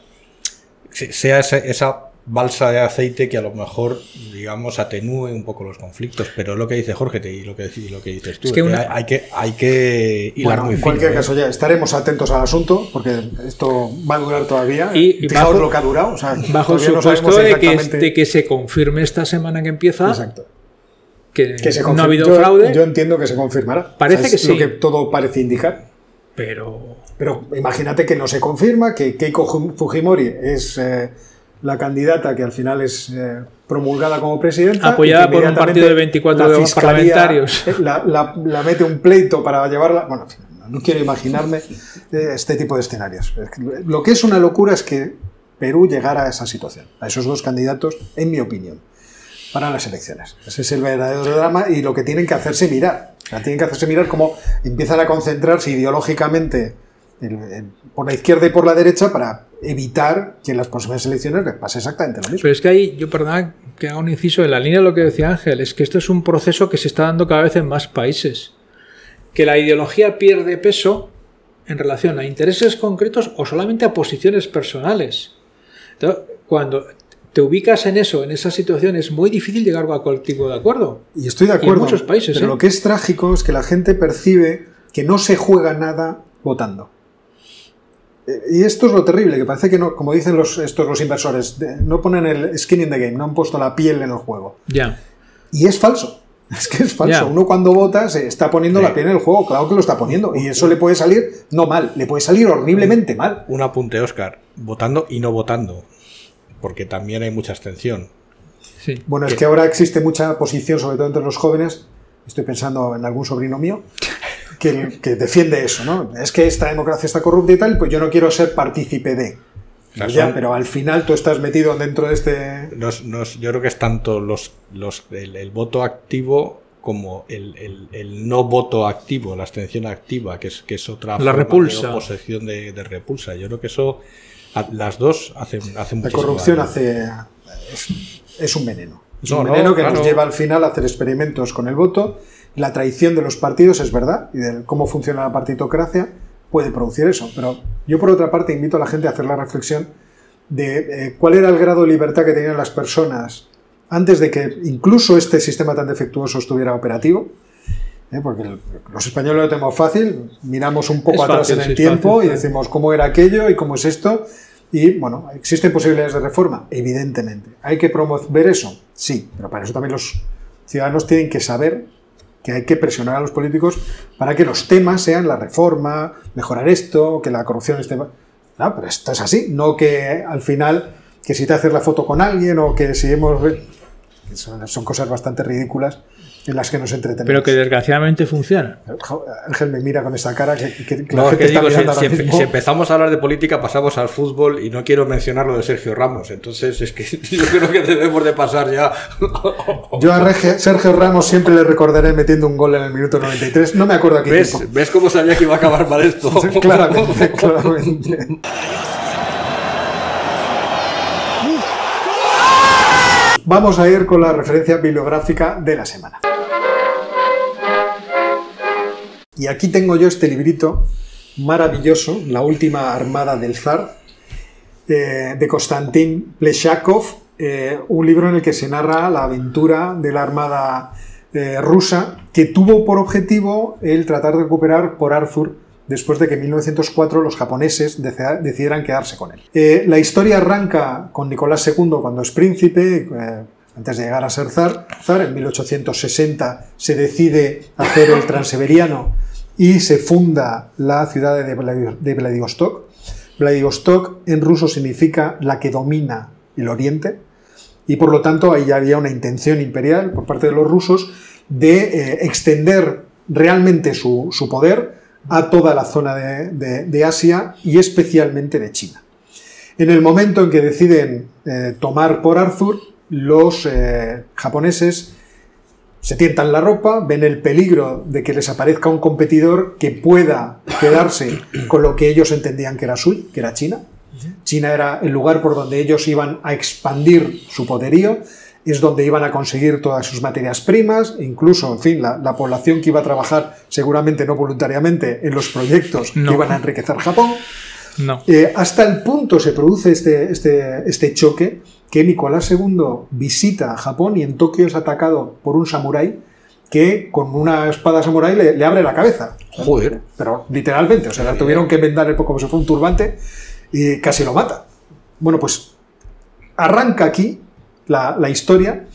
C: se- sea esa, esa balsa de aceite que a lo mejor digamos atenúe un poco los conflictos, pero es lo que dice Jorge te- y lo que y lo que dices tú,
A: Es que una-
C: hay, hay que hay que hilar
B: Bueno,
C: muy
B: en
C: fino,
B: cualquier
C: ¿eh?
B: caso, ya estaremos atentos al asunto, porque esto va a durar todavía.
A: Y- y bajo-
B: lo que ha durado. o sea,
A: bajo
B: no
A: supuesto
B: sabemos
A: de, que, de que se confirme esta semana que empieza
B: Exacto.
A: que,
B: Que se
A: no ha habido
B: yo,
A: fraude,
B: Yo entiendo que se confirmará.
A: Parece
B: es
A: que sí.
B: Lo que todo parece indicar.
A: pero
B: Pero imagínate que no se confirma, que Keiko Fujimori es eh, la candidata que al final es eh, promulgada como presidenta.
A: Apoyada por un partido de 24
B: la fiscalía,
A: parlamentarios.
B: eh, La, la- la mete un pleito para llevarla. Bueno, no quiero imaginarme eh, este tipo de escenarios. Lo que es una locura es que Perú llegara a esa situación, a esos dos candidatos, en mi opinión, para las elecciones. Ese es el verdadero drama y lo que tienen que hacerse mirar. O sea, tienen que hacerse mirar cómo empiezan a concentrarse ideológicamente en- en- por la izquierda y por la derecha para evitar que en las próximas elecciones les pase exactamente lo mismo.
A: Pero es que ahí, yo perdona que haga un inciso en la línea de lo que decía Ángel, es que esto es un proceso que se está dando cada vez en más países. Que la ideología pierde peso en relación a intereses concretos o solamente a posiciones personales. Entonces, cuando te ubicas en eso, en esa situación, es muy difícil llegar a cualquier tipo de acuerdo.
B: Y estoy de
A: Y en
B: acuerdo.
A: muchos países,
B: pero
A: ¿eh?
B: lo que es trágico es que la gente percibe que no se juega nada votando. Y esto es lo terrible, que parece que no, como dicen los, estos los inversores, de- no ponen el skin in the game, no han puesto la piel en el juego.
A: Ya.
B: Y es falso. Es que es falso. Uno cuando vota se está poniendo
C: Sí.
B: la piel en el juego, claro que lo está poniendo. Y eso le puede salir, no mal, le puede salir horriblemente mal.
C: Un apunte, Oscar, votando y no votando, porque también hay mucha abstención.
A: Sí.
B: Bueno, es que ahora existe mucha posición, sobre todo entre los jóvenes, estoy pensando en algún sobrino mío, que, que defiende eso, ¿no? Es que esta democracia está corrupta y tal, pues yo no quiero ser partícipe de.
C: O sea,
B: Ya,
C: son-
B: pero al final tú estás metido dentro de este...
C: Nos- nos- yo creo que es tanto los, los, el, el voto activo como el, el- el no voto activo, la abstención activa, que es, que es otra
A: La repulsa.
C: de oposición de, de repulsa. Yo creo que eso A- Las dos hacen, hacen
B: La corrupción
C: daño.
B: hace es, es un veneno. Es
C: No,
B: un
C: no,
B: veneno que
C: claro.
B: nos lleva al final a hacer experimentos con el voto. La traición de los partidos es verdad y de cómo funciona la partitocracia puede producir eso. Pero yo por otra parte invito a la gente a hacer la reflexión de eh, cuál era el grado de libertad que tenían las personas antes de que incluso este sistema tan defectuoso estuviera operativo. ¿eh? Porque el- los españoles lo tenemos fácil, miramos un poco
A: Es
B: atrás
A: fácil,
B: en el tiempo
A: fácil,
B: y decimos cómo era aquello y cómo es esto. Y bueno, ¿existen posibilidades de reforma? Evidentemente. ¿Hay que promover eso? Sí, pero para eso también los ciudadanos tienen que saber que hay que presionar a los políticos para que los temas sean la reforma, mejorar esto, que la corrupción esté... No, pero esto es así, no que al final, que si te haces la foto con alguien o que si hemos... Son, son cosas bastante ridículas en las que nos entretenemos.
A: Pero que desgraciadamente funciona.
B: Ángel me mira con esa cara que, que- que la
C: No,
B: gente
C: que
B: está
C: si, si-
B: mismo.
C: si empezamos a hablar de política, pasamos al fútbol y no quiero mencionar lo de Sergio Ramos. Entonces, es que yo creo que debemos de pasar ya.
B: Yo a Rege- Sergio Ramos siempre le recordaré metiendo un gol en el minuto 93. No me acuerdo a qué
C: ¿Ves. ¿Ves cómo sabía que iba a acabar mal esto?
B: claramente, claramente. Vamos a ir con la referencia bibliográfica de la semana. Y aquí tengo yo este librito maravilloso, La última armada del zar, eh, de Konstantin Pleshakov, eh, un libro en el que se narra la aventura de la armada eh, rusa que tuvo por objetivo el tratar de recuperar por Arthur después de que en 1904 los japoneses decidieran quedarse con él. La historia arranca con Nicolás II cuando es príncipe, antes de llegar a ser zar, en 1860 se decide hacer el transiberiano y se funda la ciudad de Vladi- de Vladivostok. Vladivostok en ruso significa la que domina el oriente y por lo tanto ahí ya había una intención imperial por parte de los rusos de eh, extender realmente su, poder a toda la zona de Asia y especialmente de China. En el momento en que deciden eh, tomar por Arthur, los eh, japoneses se tientan la ropa, ven el peligro de que les aparezca un competidor que pueda quedarse con lo que ellos entendían que era suyo, que era China. China era el lugar por donde ellos iban a expandir su poderío, es donde iban a conseguir todas sus materias primas, incluso, en fin, la, la población que iba a trabajar, seguramente no voluntariamente, en los proyectos
A: No.
B: que iban a enriquecer Japón.
A: No.
B: Eh, hasta el punto se produce este, este, este choque que Nicolás II visita Japón y en Tokio es atacado por un samurái que con una espada samurái le, le abre la cabeza.
C: Joder.
B: Pero literalmente, o sea, la tuvieron que vendar el- como si fuera un turbante y casi lo mata. Bueno, pues arranca aquí la, la historia.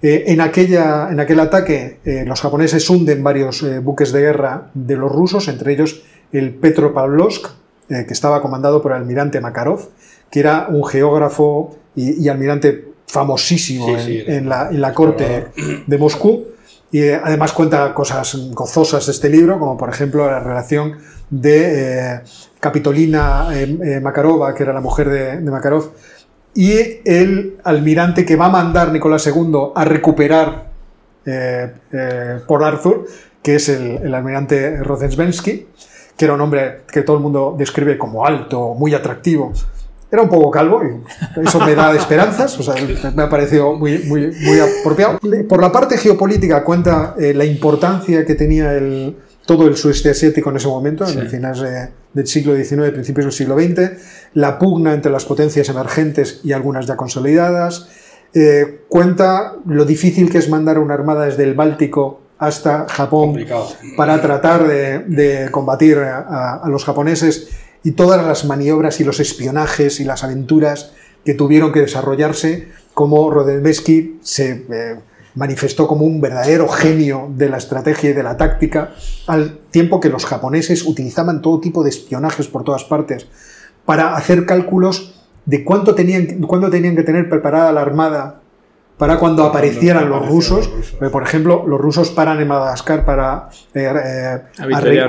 B: Eh, en, aquella, en aquel ataque eh, los japoneses hunden varios eh, buques de guerra de los rusos, entre ellos el Petropavlovsk, que estaba comandado por el almirante Makarov, que era un geógrafo y, y almirante famosísimo
C: Sí,
B: en,
C: sí, era
B: en la, en la corte de Moscú. Y eh, además cuenta cosas gozosas de este libro, como por ejemplo la relación de eh, Capitolina eh, eh, Makarova, que era la mujer de, de Makarov, y el almirante que va a mandar Nicolás II a recuperar por Arthur, que es el, el almirante Rozensvensky, que era un hombre que todo el mundo describe como alto, muy atractivo. Era un poco calvo y eso me da esperanzas, o sea, me ha parecido muy, muy, muy apropiado. Por la parte geopolítica cuenta eh, la importancia que tenía el, todo el sudeste asiático en ese momento, en el finales de- del siglo XIX, principios del siglo XX, la pugna entre las potencias emergentes y algunas ya consolidadas, eh, cuenta lo difícil que es mandar una armada desde el Báltico hasta Japón
C: Complicado.
B: para tratar de, de combatir a, a- a los japoneses y todas las maniobras y los espionajes y las aventuras que tuvieron que desarrollarse, como Rodemesky se eh, manifestó como un verdadero genio de la estrategia y de la táctica, al tiempo que los japoneses utilizaban todo tipo de espionajes por todas partes para hacer cálculos de cuánto tenían, cuánto tenían que tener preparada la armada para cuando aparecieran los rusos.
C: los rusos.
B: Porque, Por ejemplo, los rusos paran en Madagascar para eh, eh,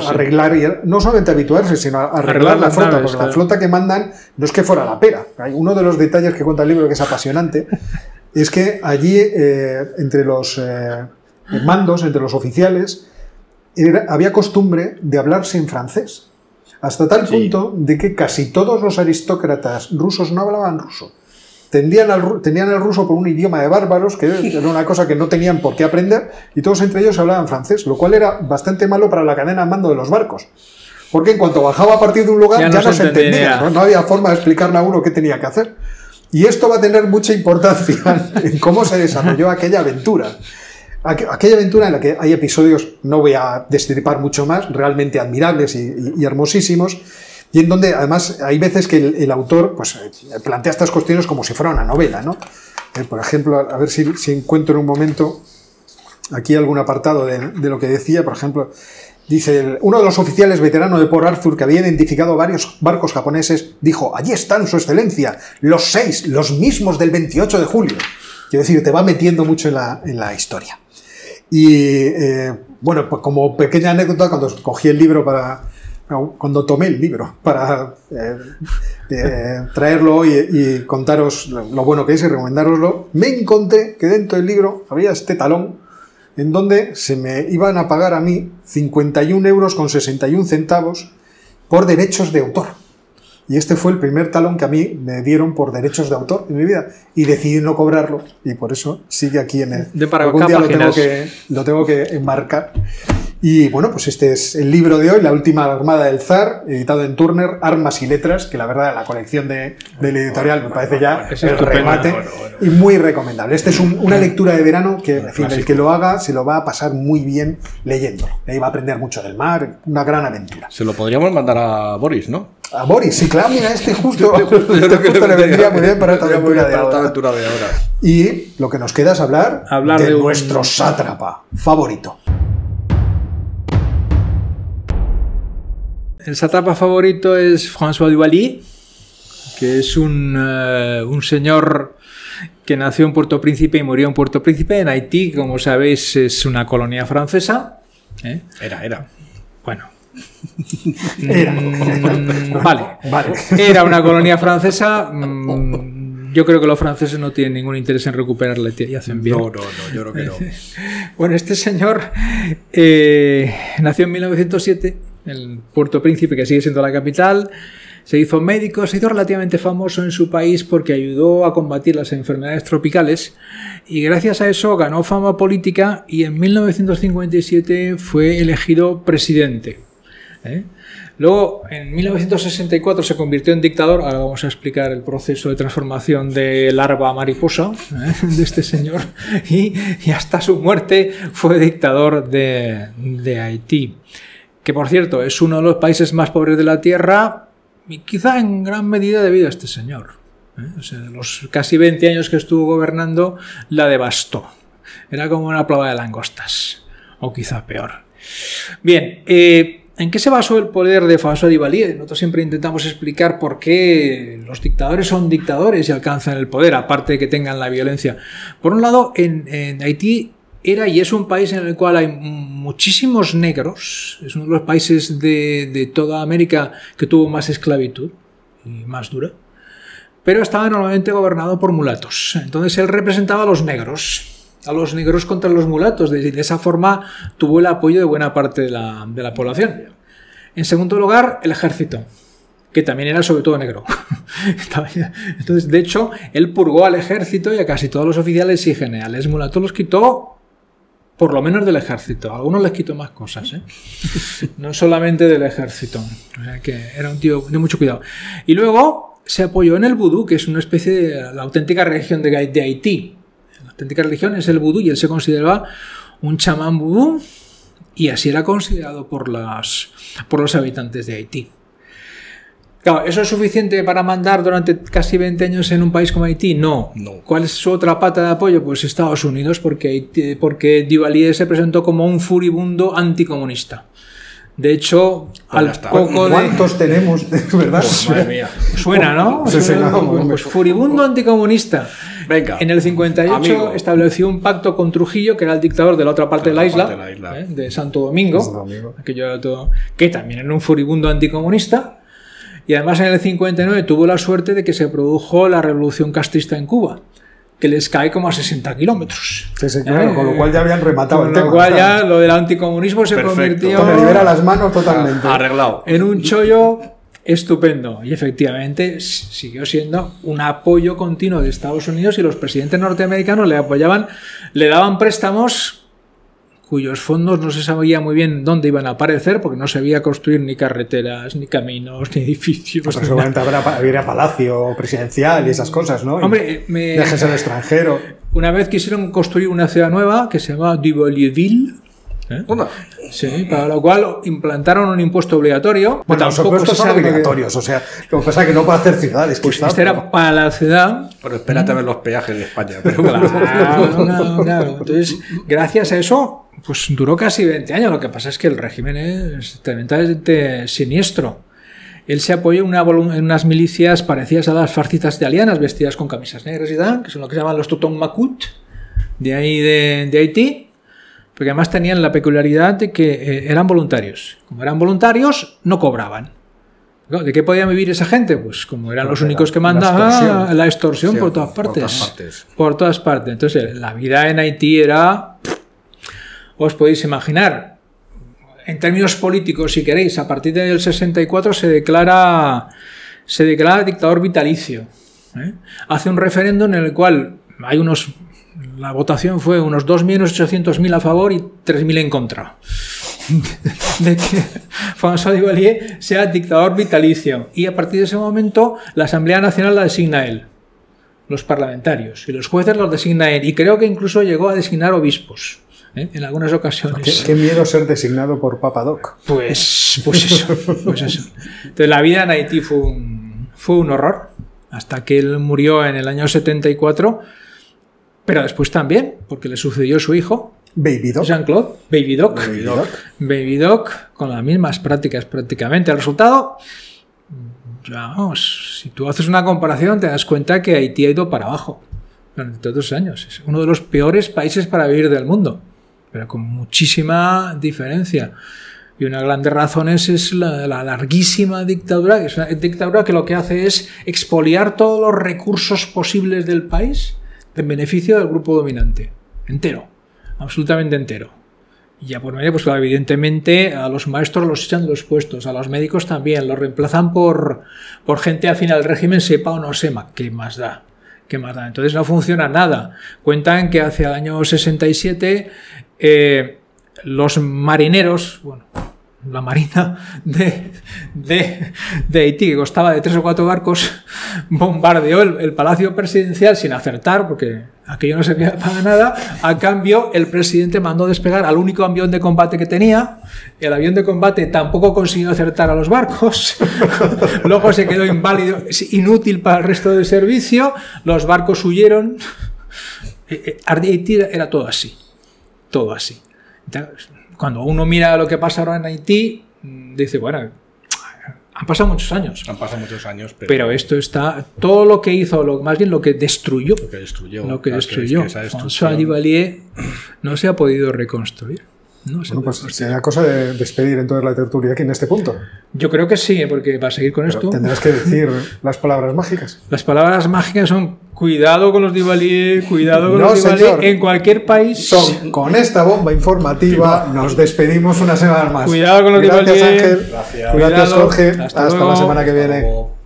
B: arreglar, y- no solamente habituarse, sino arreglar,
A: Arreglar
B: la flota,
A: naves,
B: porque la
A: claro.
B: flota que mandan no es que fuera la pera. Hay uno de los detalles que cuenta el libro que es apasionante, es que allí, eh, entre los eh, mandos, entre los oficiales, era- había costumbre de hablarse en francés. hasta tal punto de que casi todos los aristócratas rusos no hablaban ruso. Tendían, al tenían el ruso por un idioma de bárbaros, que era una cosa que no tenían por qué aprender, y todos entre ellos hablaban francés, lo cual era bastante malo para la cadena de mando de los barcos. Porque en cuanto bajaba a partir de un lugar
A: Ya
B: ya
A: no se
B: entendía,
A: entendía.
B: ¿no? No había forma de explicarle a uno qué tenía que hacer. Y esto va a tener mucha importancia en cómo se desarrolló aquella aventura. Aqu- Aquella aventura en la que hay episodios, no voy a destripar mucho más, realmente admirables y, y- y hermosísimos, y en donde además hay veces que el, autor pues, eh, plantea estas cuestiones como si fuera una novela. ¿no? Eh, por ejemplo, a ver si, si encuentro en un momento aquí algún apartado de, lo que decía, por ejemplo, dice, uno de los oficiales veteranos de Port Arthur que había identificado varios barcos japoneses, dijo, allí están su excelencia, los seis, los mismos del 28 de julio. Quiero decir, te va metiendo mucho en la, en la historia. Y eh, bueno, pues como pequeña anécdota, cuando cogí el libro para. Cuando tomé el libro para eh, eh, traerlo y, y contaros lo, bueno que es y recomendároslo, me encontré que dentro del libro había este talón en donde se me iban a pagar a mí 51 euros con 61 centavos por derechos de autor. Y este fue el primer talón que a mí me dieron por derechos de autor en mi vida. Y decidí no cobrarlo. Y por eso sigue aquí en el.
A: De para
B: algún día lo tengo, que, lo tengo que enmarcar. Y bueno, pues este es el libro de hoy, La última armada del zar, editado en Turner, Armas y Letras, que la verdad la colección de, del editorial me parece ya
A: Es
B: el remate
A: Bueno,
B: y muy recomendable. Este es un- una lectura de verano que, en fin, el que lo haga se lo va a pasar muy bien leyéndolo. Ahí va a aprender mucho del mar, una gran aventura.
C: Se lo podríamos mandar a Boris, ¿no?
B: A Boris, sí, claro, mira, este justo,
C: Yo
B: este
C: creo que
B: justo le vendría muy bien para esta aventura de ahora.
C: aventura de ahora.
B: Y lo que nos queda es hablar,
A: Hablar
B: de,
A: de un-
B: nuestro sátrapa favorito.
A: El sátrapa favorito es François Duvalier, que es un, eh, un señor que nació en Puerto Príncipe y murió en Puerto Príncipe, en Haití, como sabéis, es una colonia francesa. ¿eh?
C: Era, era.
A: Bueno.
B: Era.
A: Mm, vale.
B: Vale.
A: Era una colonia francesa. mm, Yo creo que los franceses no tienen ningún interés en recuperarla y hacen bien.
C: No, no, no, yo creo que no.
A: Bueno, este señor eh, nació en 1907 en Puerto Príncipe, que sigue siendo la capital. Se hizo médico, se hizo relativamente famoso en su país porque ayudó a combatir las enfermedades tropicales y gracias a eso ganó fama política y en 1957 fue elegido presidente. ¿eh? Luego, en 1964 se convirtió en dictador. Ahora vamos a explicar el proceso de transformación de larva a mariposa ¿eh? de este señor. Y, hasta su muerte fue dictador de Haití. Que por cierto, es uno de los países más pobres de la Tierra y quizá en gran medida debido a este señor. ¿eh? O sea, los casi 20 años que estuvo gobernando la devastó. Era como una plaga de langostas. O quizá peor. Bien, eh, ¿en qué se basó el poder de François Duvalier? Nosotros siempre intentamos explicar por qué los dictadores son dictadores y alcanzan el poder, aparte de que tengan la violencia. Por un lado, en Haití era y es un país en el cual hay muchísimos negros. Es uno de los países de, de toda América que tuvo más esclavitud y más dura. Pero estaba normalmente gobernado por mulatos. Entonces él representaba a los negros a los negros contra los mulatos. De, esa forma tuvo el apoyo de buena parte de la, de la población. En segundo lugar, el ejército, que también era sobre todo negro. Entonces, de hecho, él purgó al ejército y a casi todos los oficiales y generales mulatos los quitó por lo menos del ejército. A algunos les quitó más cosas, ¿eh? no solamente del ejército. O sea que era un tío de mucho cuidado. Y luego se apoyó en el vudú, que es una especie de la auténtica religión de, de Haití. La auténtica religión es el vudú y él se consideraba un chamán vudú y así era considerado por, las, por los habitantes de Haití. Claro, ¿eso es suficiente para mandar durante casi 20 años en un país como Haití? No.
C: No.
A: ¿Cuál es su otra pata de apoyo? Pues Estados Unidos, porque, Haití- porque Duvalier se presentó como un furibundo anticomunista. De hecho,
C: Pues
A: al poco de...
B: ¿Cuántos tenemos, de verdad?
C: Madre mía.
A: Suena, ¿no?
B: Sí, sí,
A: Suena,
B: no,
A: pues, furibundo anticomunista.
C: Venga.
A: En el 58
C: Amigo.
A: estableció un pacto con Trujillo, que era el dictador de la otra parte de la isla,
C: parte de la isla.
A: ¿eh? de Santo Domingo,
B: Santo Domingo.
A: aquello todo- que también era un furibundo anticomunista. Y además en el 59 tuvo la suerte de que se produjo la revolución castrista en Cuba. que les cae como a 60 kilómetros.
B: Sí, sí, claro,
A: Eh,
B: con lo cual ya habían rematado
A: Con
B: el
A: lo
B: tema.
A: cual
B: claro.
A: ya lo del anticomunismo se
C: Perfecto.
A: convirtió
B: Te libera las manos totalmente.
C: Arreglado.
A: en un chollo estupendo. Y efectivamente siguió siendo un apoyo continuo de Estados Unidos y los presidentes norteamericanos le apoyaban, le daban préstamos cuyos fondos no se sabía muy bien dónde iban a aparecer porque no se veía construir ni carreteras, ni caminos, ni edificios.
B: Pero
A: ni
B: seguramente habrá, habría palacio presidencial y esas cosas, ¿no? Y
A: Hombre, me-
B: Viajes al extranjero.
A: Una vez quisieron construir una ciudad nueva que se llama Duvalieville. ¿Eh? Sí, para lo cual implantaron un impuesto obligatorio.
B: Bueno, los impuestos son
A: sabe que-
B: obligatorios, o sea, lo que pasa es que no puede hacer ciudades.
A: Pues
B: quizá,
A: este
B: pero-
A: era para la ciudad.
C: Pero espérate a ver los peajes de España. Pero
A: Claro, no, claro. Entonces, gracias a eso, pues duró casi 20 años. Lo que pasa es que el régimen es tremendamente siniestro. Él se apoyó en, una en unas milicias parecidas a las farcitas italianas, vestidas con camisas negras y tal, que son lo que se llaman los Toton Makut, de ahí de, de Haití, porque además tenían la peculiaridad de que eh, eran voluntarios. Como eran voluntarios, no cobraban. ¿De qué podía vivir esa gente? Pues como eran los
B: la-
A: únicos que
B: la
A: mandaban,
B: extorsión.
A: la extorsión
C: Sí,
A: por todas
C: por
A: partes.
C: todas partes.
A: Por todas partes. Entonces, la vida en Haití era. Os podéis imaginar. En términos políticos, si queréis, a partir del 64 se declara, se declara dictador vitalicio. ¿eh? Hace un referéndum en el cual hay unos. La votación fue unos 2.800.000 a favor y 3.000 en contra de que François Duvalier sea dictador vitalicio. Y a partir de ese momento, la Asamblea Nacional la designa él, los parlamentarios, y los jueces los designa él. Y creo que incluso llegó a designar obispos ¿eh? en algunas
B: Qué,
A: ocasiones.
B: qué miedo ser designado por Papa Doc.
A: Pues, pues eso, pues eso. Entonces la vida en Haití fue un, fue un horror, hasta que él murió en el año 74, pero después también, porque le sucedió su hijo,
B: Baby Doc.
A: Jean-Claude, Baby Doc.
B: Baby Doc.
A: Baby Doc, con las mismas prácticas prácticamente. El resultado, ya vamos, si tú haces una comparación te das cuenta que Haití ha ido para abajo durante todos los años. Es uno de los peores países para vivir del mundo, pero con muchísima diferencia. Y una de las grandes razones es la, la larguísima dictadura, que es una dictadura que lo que hace es expoliar todos los recursos posibles del país en beneficio del grupo dominante, entero, absolutamente entero. Y ya por medio, pues claro, evidentemente a los maestros los echan de los puestos, a los médicos también, los reemplazan por, por gente al régimen, sepa o no sepa, ¿qué más da? ¿Qué más da? Entonces no funciona nada. Cuentan que hacia el año 67 eh, los marineros, bueno, la marina de, de, de Haití, que costaba de tres o cuatro barcos, bombardeó el, palacio presidencial sin acertar, porque aquello no servía para nada. A cambio, el presidente mandó despegar al único avión de combate que tenía. El avión de combate tampoco consiguió acertar a los barcos. Luego se quedó inválido, inútil para el resto del servicio. Los barcos huyeron. Eh, eh, Haití era- todo así. Todo así. Cuando uno mira lo que pasa ahora en Haití, dice, bueno, han pasado muchos años.
C: Han pasado muchos años, pero,
A: Pero esto está. Todo lo que hizo, lo, más bien lo que destruyó.
C: lo que destruyó.
A: Lo que
C: es
A: destruyó.
C: que
A: François Duvalier no se ha podido reconstruir. No ha
B: Bueno, pues sería cosa de despedir entonces la tertulia aquí en este punto.
A: Yo creo que sí, porque para seguir con
B: Pero
A: esto.
B: tendrás que decir las palabras mágicas.
A: Las palabras mágicas son cuidado con los Duvalier, cuidado con
B: No,
A: los
B: señor.
A: En cualquier país.
B: Son, con esta bomba informativa nos despedimos una semana más.
A: Cuidado con los
B: Gracias. Ángel.
C: Gracias.
B: Gracias
A: Cuidado.
B: Jorge.
A: Hasta
B: Hasta, la semana que viene.
C: Hasta luego.